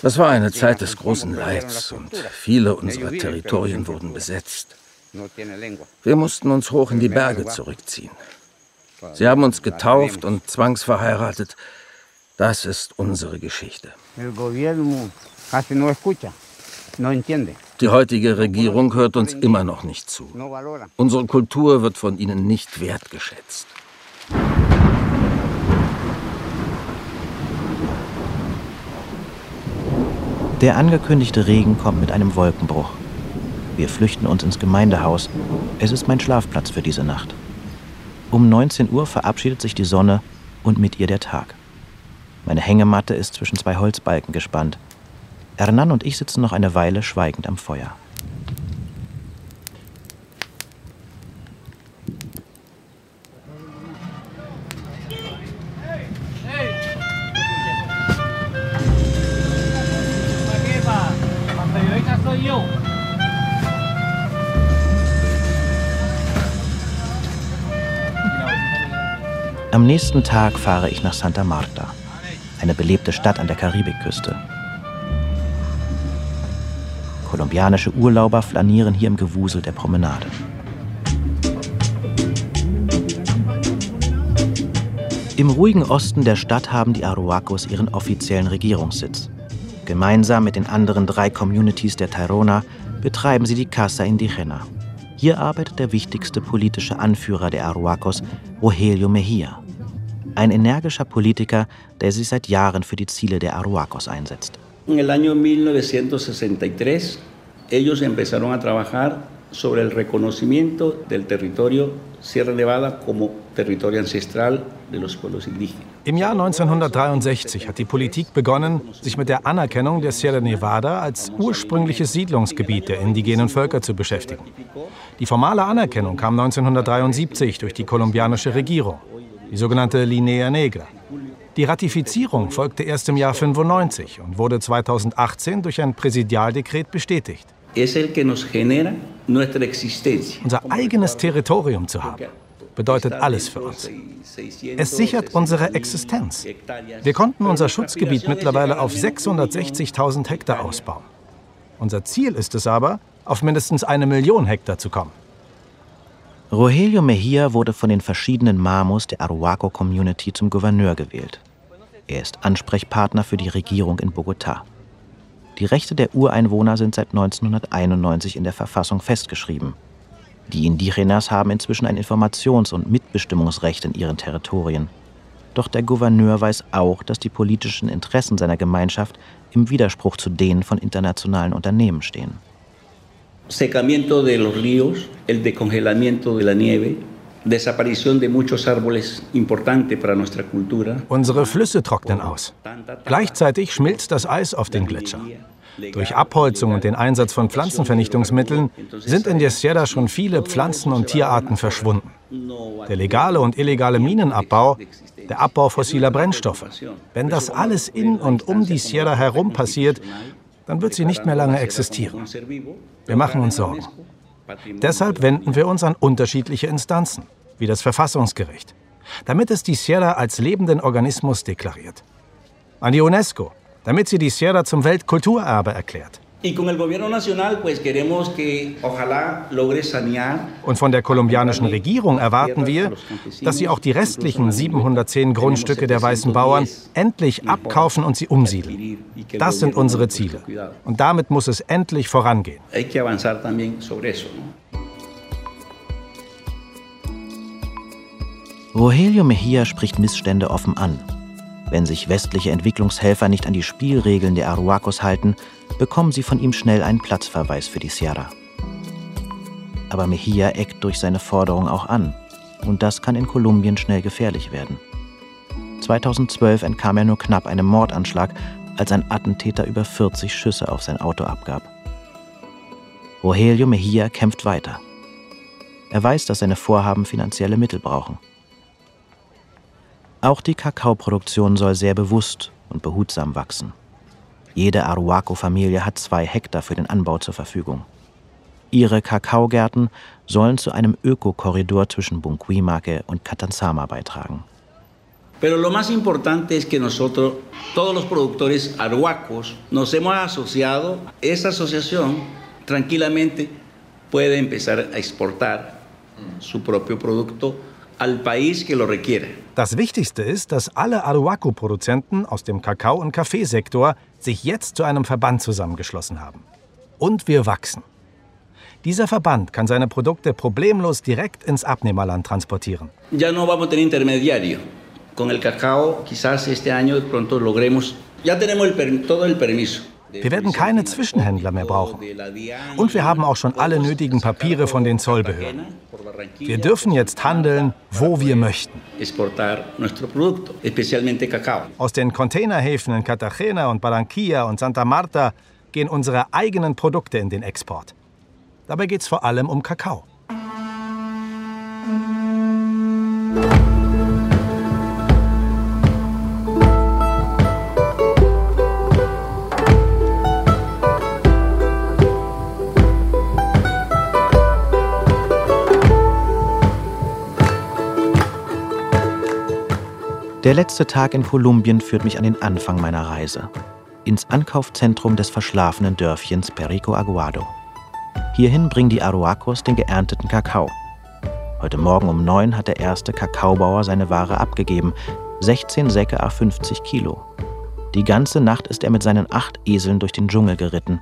Das war eine Zeit des großen Leids und viele unserer Territorien wurden besetzt. Wir mussten uns hoch in die Berge zurückziehen. Sie haben uns getauft und zwangsverheiratet. Das ist unsere Geschichte. Die heutige Regierung hört uns immer noch nicht zu. Unsere Kultur wird von ihnen nicht wertgeschätzt. Der angekündigte Regen kommt mit einem Wolkenbruch. Wir flüchten uns ins Gemeindehaus. Es ist mein Schlafplatz für diese Nacht. Um 19 Uhr verabschiedet sich die Sonne und mit ihr der Tag. Meine Hängematte ist zwischen zwei Holzbalken gespannt. Hernan und ich sitzen noch eine Weile schweigend am Feuer. Am nächsten Tag fahre ich nach Santa Marta, eine belebte Stadt an der Karibikküste. Kolumbianische Urlauber flanieren hier im Gewusel der Promenade. Im ruhigen Osten der Stadt haben die Aruacos ihren offiziellen Regierungssitz. Gemeinsam mit den anderen drei Communities der Tairona betreiben sie die Casa Indigena. Hier arbeitet der wichtigste politische Anführer der Aruacos, Rogelio Mejia. Ein energischer Politiker, der sich seit Jahren für die Ziele der Aruacos einsetzt. En el año 1963, ellos empezaron a trabajar sobre el reconocimiento del territorio Sierra Nevada como territorio ancestral de los pueblos indígenas. Im Jahr 1963 hat die Politik begonnen, sich mit der Anerkennung der Sierra Nevada als ursprüngliches Siedlungsgebiet der indigenen Völker zu beschäftigen. Die formale Anerkennung kam 1973 durch die kolumbianische Regierung, die sogenannte Linea Negra. Die Ratifizierung folgte erst im Jahr 95 und wurde 2018 durch ein Präsidialdekret bestätigt. Unser eigenes Territorium zu haben, bedeutet alles für uns. Es sichert unsere Existenz. Wir konnten unser Schutzgebiet mittlerweile auf 660.000 Hektar ausbauen. Unser Ziel ist es aber, auf mindestens eine Million Hektar zu kommen. Rogelio Mejia wurde von den verschiedenen Mamos der Aruaco-Community zum Gouverneur gewählt. Er ist Ansprechpartner für die Regierung in Bogotá. Die Rechte der Ureinwohner sind seit 1991 in der Verfassung festgeschrieben. Die Indigenas haben inzwischen ein Informations- und Mitbestimmungsrecht in ihren Territorien. Doch der Gouverneur weiß auch, dass die politischen Interessen seiner Gemeinschaft im Widerspruch zu denen von internationalen Unternehmen stehen secamiento de los ríos, el descongelamiento de la nieve, Desaparition de muchos árboles importante para nuestra cultura. Unsere Flüsse trocknen aus. Gleichzeitig schmilzt das Eis auf den Gletscher. Durch Abholzung und den Einsatz von Pflanzenvernichtungsmitteln sind in der Sierra schon viele Pflanzen- und Tierarten verschwunden. Der legale und illegale Minenabbau, der Abbau fossiler Brennstoffe. Wenn das alles in und um die Sierra herum passiert, dann wird sie nicht mehr lange existieren. Wir machen uns Sorgen. Deshalb wenden wir uns an unterschiedliche Instanzen, wie das Verfassungsgericht, damit es die Sierra als lebenden Organismus deklariert. An die UNESCO, damit sie die Sierra zum Weltkulturerbe erklärt. Und von der kolumbianischen Regierung erwarten wir, dass sie auch die restlichen 710 Grundstücke der weißen Bauern endlich abkaufen und sie umsiedeln. Das sind unsere Ziele. Und damit muss es endlich vorangehen. Rogelio Mejia spricht Missstände offen an. Wenn sich westliche Entwicklungshelfer nicht an die Spielregeln der Aruacos halten, bekommen sie von ihm schnell einen Platzverweis für die Sierra. Aber Mejia eckt durch seine Forderung auch an. Und das kann in Kolumbien schnell gefährlich werden. 2012 entkam er nur knapp einem Mordanschlag, als ein Attentäter über 40 Schüsse auf sein Auto abgab. Rogelio Mejia kämpft weiter. Er weiß, dass seine Vorhaben finanzielle Mittel brauchen. Auch die Kakaoproduktion soll sehr bewusst und behutsam wachsen. Jede Aruaco-Familie hat zwei Hektar für den Anbau zur Verfügung. Ihre Kakaogärten sollen zu einem Ökokorridor zwischen Bunquimaque und Catanzama beitragen. Pero lo más importante es que nosotros, todos los productores arhuacos, nos hemos asociado. Esa asociación tranquilamente puede empezar a exportar su propio producto al país que lo requiera. Das Wichtigste ist, dass alle Aruaco-Produzenten aus dem Kakao- und Kaffeesektor sich jetzt zu einem Verband zusammengeschlossen haben. Und wir wachsen. Dieser Verband kann seine Produkte problemlos direkt ins Abnehmerland transportieren. Ya no vamos a tener intermediario. Con el cacao, quizás este año pronto logremos. Ya tenemos el, todo el permiso. Wir werden keine Zwischenhändler mehr brauchen. Und wir haben auch schon alle nötigen Papiere von den Zollbehörden. Wir dürfen jetzt handeln, wo wir möchten. Aus den Containerhäfen in Cartagena und Barranquilla und Santa Marta gehen unsere eigenen Produkte in den Export. Dabei geht es vor allem um Kakao. Der letzte Tag in Kolumbien führt mich an den Anfang meiner Reise. Ins Ankaufzentrum des verschlafenen Dörfchens Perico Aguado. Hierhin bringen die Aruacos den geernteten Kakao. Heute Morgen um neun hat der erste Kakaobauer seine Ware abgegeben. 16 Säcke a 50 Kilo. Die ganze Nacht ist er mit seinen acht Eseln durch den Dschungel geritten.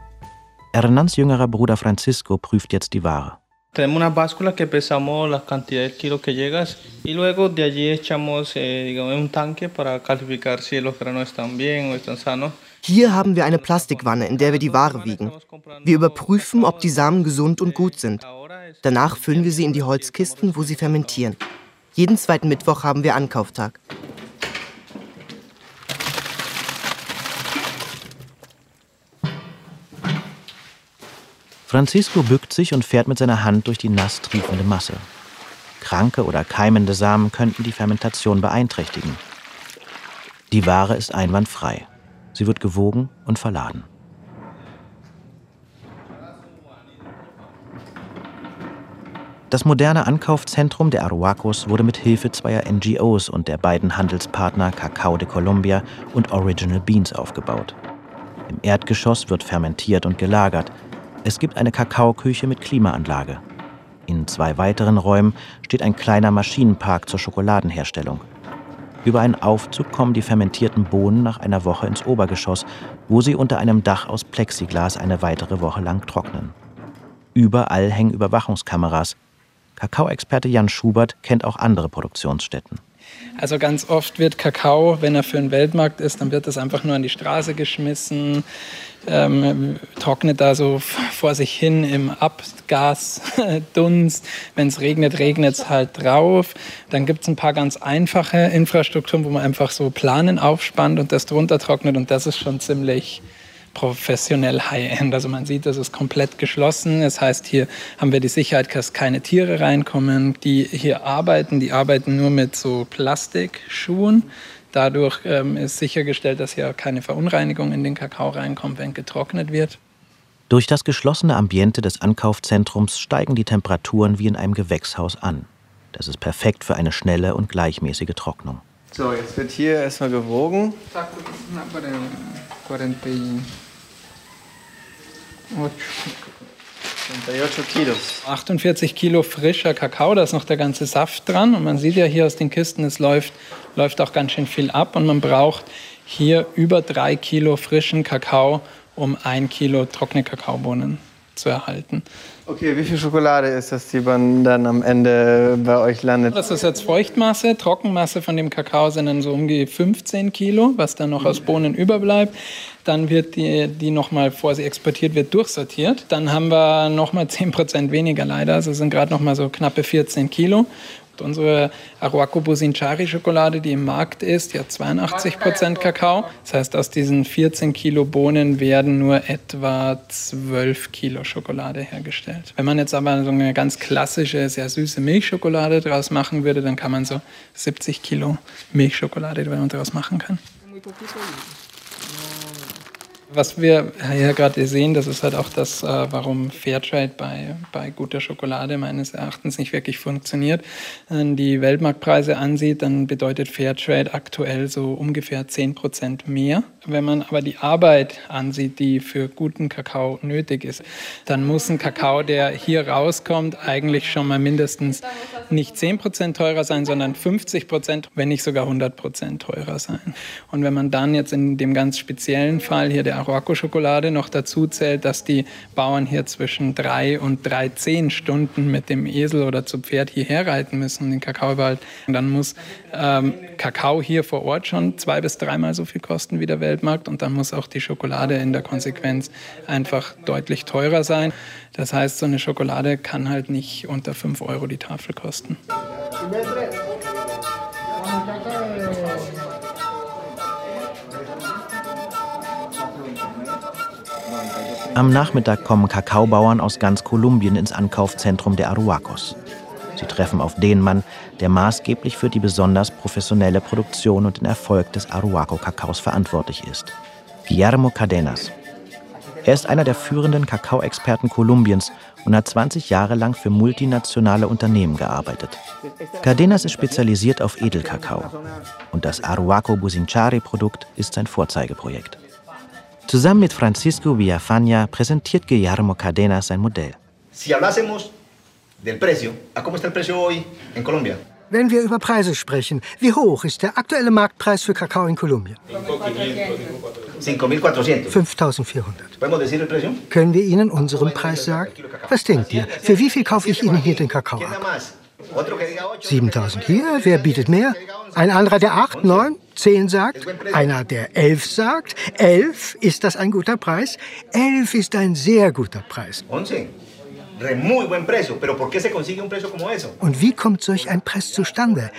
Hernans jüngerer Bruder Francisco prüft jetzt die Ware. Tenemos una báscula que pesamos la cantidad de kilos que llegas y luego de allí echamos eh, digamos, un tanque para calificar si los granos están bien o están sanos. Hier haben wir eine Plastikwanne, in der wir die Ware wiegen. Wir überprüfen, ob die Samen gesund und gut sind. Danach füllen wir sie in die Holzkisten, wo sie fermentieren. Jeden zweiten Mittwoch haben wir Ankauftag. Francisco bückt sich und fährt mit seiner Hand durch die nass triefende Masse. Kranke oder keimende Samen könnten die Fermentation beeinträchtigen. Die Ware ist einwandfrei. Sie wird gewogen und verladen. Das moderne Ankaufzentrum der Aruacos wurde mit Hilfe zweier NGOs und der beiden Handelspartner Cacao de Colombia und Original Beans aufgebaut. Im Erdgeschoss wird fermentiert und gelagert. Es gibt eine Kakaoküche mit Klimaanlage. In zwei weiteren Räumen steht ein kleiner Maschinenpark zur Schokoladenherstellung. Über einen Aufzug kommen die fermentierten Bohnen nach einer Woche ins Obergeschoss, wo sie unter einem Dach aus Plexiglas eine weitere Woche lang trocknen. Überall hängen Überwachungskameras. Kakaoexperte Jan Schubert kennt auch andere Produktionsstätten. Also ganz oft wird Kakao, wenn er für den Weltmarkt ist, dann wird das einfach nur an die Straße geschmissen, ähm, trocknet da so vor sich hin im Abgasdunst. [laughs] Wenn es regnet, regnet es halt drauf. Dann gibt es ein paar ganz einfache Infrastrukturen, wo man einfach so Planen aufspannt und das drunter trocknet und das ist schon ziemlich professionell High-End. Also man sieht, das ist komplett geschlossen. Das heißt, hier haben wir die Sicherheit, dass keine Tiere reinkommen, die hier arbeiten. Die arbeiten nur mit so Plastikschuhen. Dadurch ähm, ist sichergestellt, dass hier keine Verunreinigung in den Kakao reinkommt, wenn getrocknet wird. Durch das geschlossene Ambiente des Ankaufzentrums steigen die Temperaturen wie in einem Gewächshaus an. Das ist perfekt für eine schnelle und gleichmäßige Trocknung. So, jetzt wird hier erstmal gewogen. 48 Kilos. 48 Kilo frischer Kakao, da ist noch der ganze Saft dran. Und man sieht ja hier aus den Kisten, es läuft, läuft auch ganz schön viel ab. Und man braucht hier über drei Kilo frischen Kakao, um ein Kilo trockene Kakaobohnen zu erhalten. Okay, wie viel Schokolade ist das, die man dann am Ende bei euch landet? Das ist jetzt Feuchtmasse. Trockenmasse von dem Kakao sind dann so um die 15 Kilo, was dann noch aus Bohnen überbleibt. Dann wird die, die nochmal, bevor sie exportiert wird, durchsortiert. Dann haben wir nochmal 10 Prozent weniger leider. Also sind gerade nochmal so knappe 14 Kilo. Unsere Aruaco Businchari Schokolade, die im Markt ist, die hat 82 Prozent Kakao. Das heißt, aus diesen 14 Kilo Bohnen werden nur etwa 12 Kilo Schokolade hergestellt. Wenn man jetzt aber so eine ganz klassische, sehr süße Milchschokolade draus machen würde, dann kann man so 70 Kilo Milchschokolade daraus machen kann. Was wir ja gerade sehen, das ist halt auch das, äh, warum Fairtrade bei, bei guter Schokolade meines Erachtens nicht wirklich funktioniert. Wenn die Weltmarktpreise ansieht, dann bedeutet Fairtrade aktuell so ungefähr 10 Prozent mehr. Wenn man aber die Arbeit ansieht, die für guten Kakao nötig ist, dann muss ein Kakao, der hier rauskommt, eigentlich schon mal mindestens nicht 10 Prozent teurer sein, sondern 50 Prozent, wenn nicht sogar 100 Prozent teurer sein. Und wenn man dann jetzt in dem ganz speziellen Fall hier der Aroaco-Schokolade noch dazu zählt, dass die Bauern hier zwischen drei und dreizehn Stunden mit dem Esel oder zu Pferd hierher reiten müssen, um den Kakao überhaupt. Und dann muss ähm, Kakao hier vor Ort schon zwei bis dreimal so viel kosten wie der Weltmarkt und dann muss auch die Schokolade in der Konsequenz einfach deutlich teurer sein. Das heißt, so eine Schokolade kann halt nicht unter 5 Euro die Tafel kosten. Am Nachmittag kommen Kakaobauern aus ganz Kolumbien ins Ankaufzentrum der Aruacos. Sie treffen auf den Mann, der maßgeblich für die besonders professionelle Produktion und den Erfolg des Aruaco-Kakaos verantwortlich ist. Guillermo Cadenas. Er ist einer der führenden Kakaoexperten Kolumbiens und hat 20 Jahre lang für multinationale Unternehmen gearbeitet. Cadenas ist spezialisiert auf Edelkakao und das Aruaco Businchari-Produkt ist sein Vorzeigeprojekt. Zusammen mit Francisco Villafaña präsentiert Guillermo Cadenas sein Modell. Wenn wir über Preise sprechen, wie hoch ist der aktuelle Marktpreis für Kakao in Kolumbien? 5400. Können wir Ihnen unseren Preis sagen? Was denkt ihr? Für wie viel kaufe ich Ihnen hier den Kakao ab? 7000 hier, wer bietet mehr? Ein anderer, der 8, 9, 10 sagt, einer, der 11 sagt. 11, ist das ein guter Preis? 11 ist ein sehr guter Preis. Und wie kommt solch ein Preis zustande?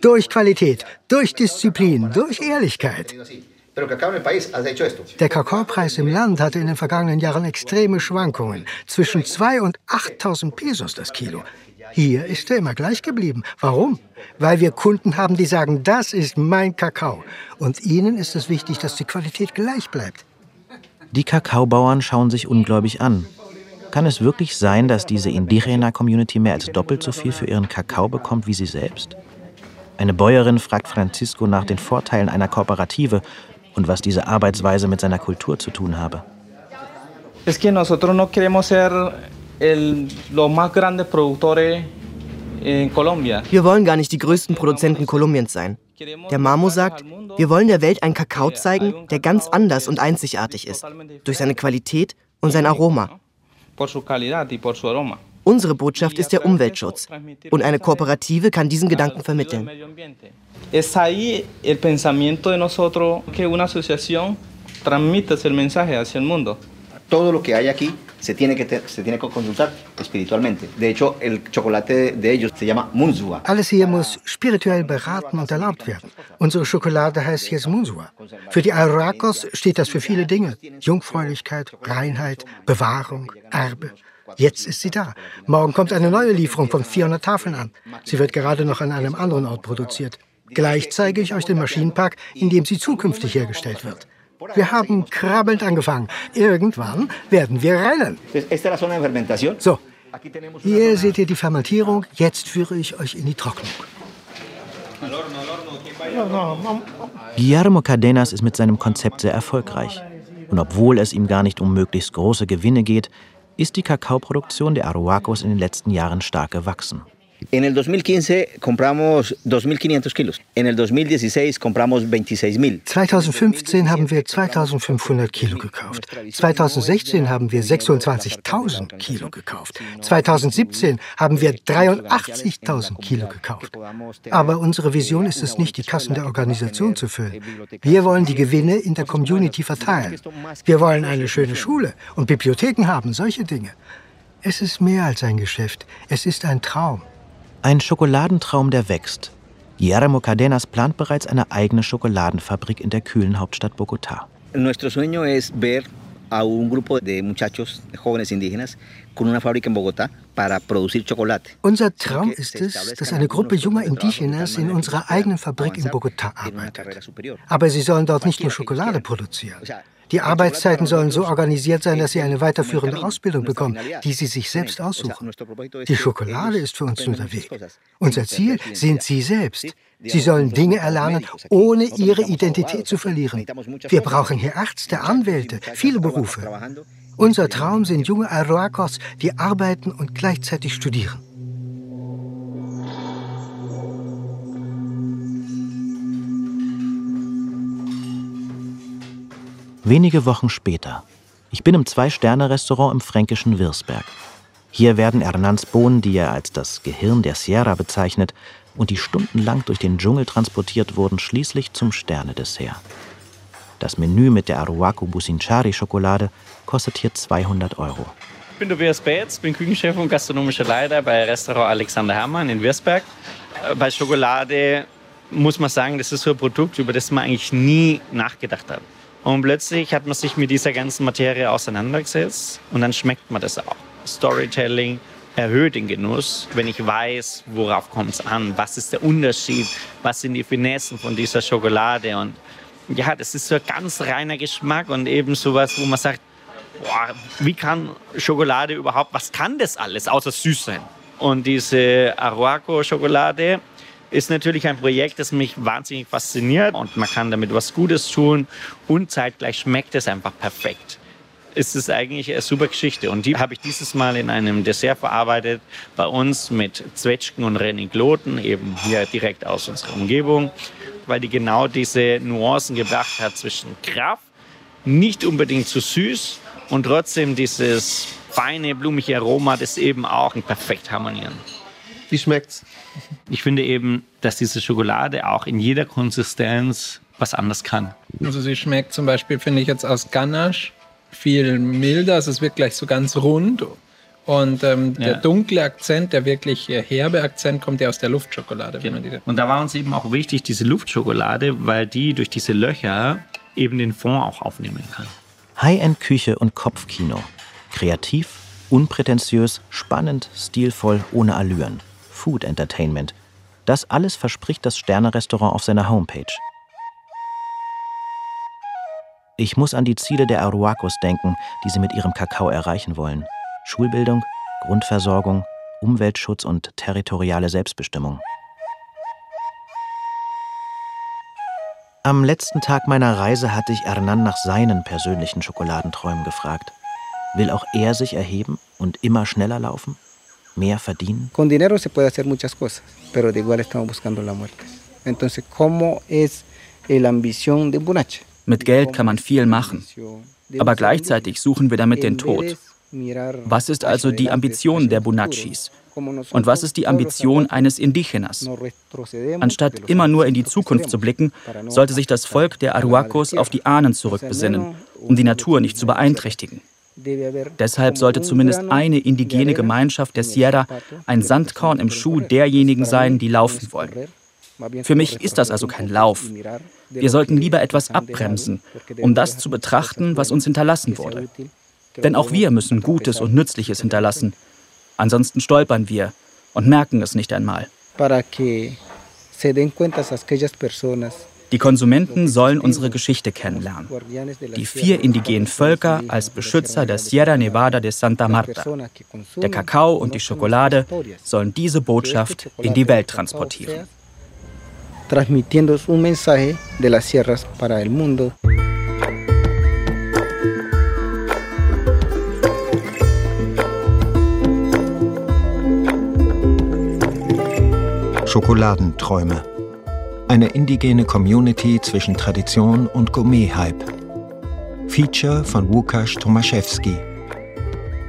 Durch Qualität, durch Disziplin, durch Ehrlichkeit. Der Kakaopreis im Land hatte in den vergangenen Jahren extreme Schwankungen, zwischen 2 und 8000 Pesos das Kilo. Hier ist er immer gleich geblieben. Warum? Weil wir Kunden haben, die sagen, das ist mein Kakao. Und ihnen ist es wichtig, dass die Qualität gleich bleibt. Die Kakaobauern schauen sich ungläubig an. Kann es wirklich sein, dass diese Indigena-Community mehr als doppelt so viel für ihren Kakao bekommt wie sie selbst? Eine Bäuerin fragt Francisco nach den Vorteilen einer Kooperative und was diese Arbeitsweise mit seiner Kultur zu tun habe. Es que nosotros no queremos ser el, los más grandes productores in Colombia. Wir wollen gar nicht die größten Produzenten Kolumbiens sein. Der Mamo sagt, wir wollen der Welt einen Kakao zeigen, der ganz anders und einzigartig ist, durch seine Qualität und sein Aroma. Unsere Botschaft ist der Umweltschutz und eine Kooperative kann diesen Gedanken vermitteln. Es ahí el pensamiento de nosotros que una asociación transmite el mensaje hacia el mundo. Todo lo que hay aquí se tiene que, se tiene que consultar espiritualmente. De hecho, el chocolate de ellos se llama Munzua. Alles hier muss spirituell beraten und erlaubt werden. Unsere Schokolade heißt jetzt Munzua. Für die Arakos steht das für viele Dinge. Jungfräulichkeit, Reinheit, Bewahrung, Erbe. Jetzt ist sie da. Morgen kommt eine neue Lieferung von 400 Tafeln an. Sie wird gerade noch an einem anderen Ort produziert. Gleich zeige ich euch den Maschinenpark, in dem sie zukünftig hergestellt wird. Wir haben krabbelnd angefangen. Irgendwann werden wir rennen. So, hier seht ihr die Fermentierung. Jetzt führe ich euch in die Trocknung. Guillermo Cadenas ist mit seinem Konzept sehr erfolgreich. Und obwohl es ihm gar nicht um möglichst große Gewinne geht, ist die Kakaoproduktion der Aruacos in den letzten Jahren stark gewachsen. En el 2015 compramos 2.500 Kilos. En el 2016 compramos 26.000. 2015 haben wir 2.500 Kilo gekauft. 2016 haben wir 26.000 Kilo gekauft. 2017 haben wir 83.000 Kilo gekauft. Aber unsere Vision ist es nicht, die Kassen der Organisation zu füllen. Wir wollen die Gewinne in der Community verteilen. Wir wollen eine schöne Schule und Bibliotheken haben, solche Dinge. Es ist mehr als ein Geschäft. Es ist ein Traum. Ein Schokoladentraum, der wächst. Guillermo Cadenas plant bereits eine eigene Schokoladenfabrik in der kühlen Hauptstadt Bogotá. Nuestro sueño es ver a un grupo de muchachos jóvenes indígenas con una fábrica en Bogotá para producir chocolate. Unser Traum ist es, dass eine Gruppe junger Indigenas in unserer eigenen Fabrik in Bogotá arbeitet. Aber sie sollen dort nicht nur Schokolade produzieren. Die Arbeitszeiten sollen so organisiert sein, dass sie eine weiterführende Ausbildung bekommen, die sie sich selbst aussuchen. Die Schokolade ist für uns nur der Weg. Unser Ziel sind sie selbst. Sie sollen Dinge erlernen, ohne ihre Identität zu verlieren. Wir brauchen hier Ärzte, Anwälte, viele Berufe. Unser Traum sind junge Aruacos, die arbeiten und gleichzeitig studieren. Wenige Wochen später. Ich bin im Zwei-Sterne-Restaurant im fränkischen Wirsberg. Hier werden Hernans Bohnen, die er als das Gehirn der Sierra bezeichnet, und die stundenlang durch den Dschungel transportiert wurden, schließlich zum Sternedessert. Das Menü mit der Aruaco Businchari Schokolade kostet hier 200 Euro. Ich bin Tobias Betz, bin Küchenchef und gastronomischer Leiter bei Restaurant Alexander Hermann in Wirsberg. Äh, bei Schokolade muss man sagen, das ist so ein Produkt, über das man eigentlich nie nachgedacht hat. Und plötzlich hat man sich mit dieser ganzen Materie auseinandergesetzt und dann schmeckt man das auch. Storytelling erhöht den Genuss, wenn ich weiß, worauf kommt es an, was ist der Unterschied, was sind die Finessen von dieser Schokolade und ja, das ist so ein ganz reiner Geschmack und eben sowas, wo man sagt, boah, wie kann Schokolade überhaupt, was kann das alles außer süß sein? Und diese Aruaco-Schokolade ist natürlich ein Projekt, das mich wahnsinnig fasziniert und man kann damit was Gutes tun und zeitgleich schmeckt es einfach perfekt. Es ist eigentlich eine super Geschichte und die habe ich dieses Mal in einem Dessert verarbeitet bei uns mit Zwetschgen und Renigloten, eben hier direkt aus unserer Umgebung, weil die genau diese Nuancen gebracht hat zwischen Kraft, nicht unbedingt zu süß und trotzdem dieses feine, blumige Aroma, das eben auch perfekt harmonieren. Wie schmeckt's? Ich finde eben, dass diese Schokolade auch in jeder Konsistenz was anders kann. Also sie schmeckt zum Beispiel, finde ich jetzt aus Ganache viel milder. Also es wird gleich so ganz rund. Und ähm, ja. der dunkle Akzent, der wirklich herbe Akzent, kommt ja aus der Luftschokolade. Genau. Und da war uns eben auch wichtig, diese Luftschokolade, weil die durch diese Löcher eben den Fond auch aufnehmen kann. High-End-Küche und Kopfkino. Kreativ, unprätentiös, spannend, stilvoll, ohne Allüren. Food Entertainment. Das alles verspricht das Sterne-Restaurant auf seiner Homepage. Ich muss an die Ziele der Aruacos denken, die sie mit ihrem Kakao erreichen wollen. Schulbildung, Grundversorgung, Umweltschutz und territoriale Selbstbestimmung. Am letzten Tag meiner Reise hatte ich Hernan nach seinen persönlichen Schokoladenträumen gefragt. Will auch er sich erheben und immer schneller laufen? Mehr verdienen? Con dinero se puede hacer muchas cosas, pero de igual estamos buscando la muerte. Entonces, ¿cómo es la ambición de Bunache? Mit Geld kann man viel machen, aber gleichzeitig suchen wir damit den Tod. Was ist also die Ambition der Bunachis? Und was ist die Ambition eines Indigenas? Anstatt immer nur in die Zukunft zu blicken, sollte sich das Volk der Aruacos auf die Ahnen zurückbesinnen, um die Natur nicht zu beeinträchtigen. Deshalb sollte zumindest eine indigene Gemeinschaft der Sierra ein Sandkorn im Schuh derjenigen sein, die laufen wollen. Für mich ist das also kein Lauf. Wir sollten lieber etwas abbremsen, um das zu betrachten, was uns hinterlassen wurde. Denn auch wir müssen Gutes und Nützliches hinterlassen. Ansonsten stolpern wir und merken es nicht einmal. Para que se den cuenta aquellas personas die Konsumenten sollen unsere Geschichte kennenlernen. Die vier indigenen Völker als Beschützer der Sierra Nevada de Santa Marta. Der Kakao und die Schokolade sollen diese Botschaft in die Welt transportieren. Transmitiendo un mensaje de las sierras para el mundo. Schokoladenträume eine indigene Community zwischen Tradition und Gourmet-Hype. Feature von Łukasz Tomaszewski.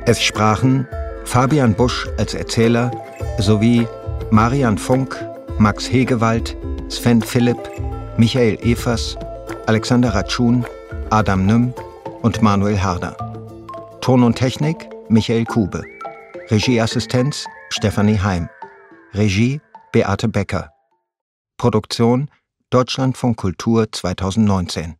Es sprachen Fabian Busch als Erzähler sowie Marian Funk, Max Hegewald, Sven Philipp, Michael Evers, Alexander Ratschun, Adam Nüm und Manuel Harder. Ton und Technik Michael Kube. Regieassistenz Stefanie Heim. Regie Beate Becker. Produktion Deutschlandfunk Kultur 2019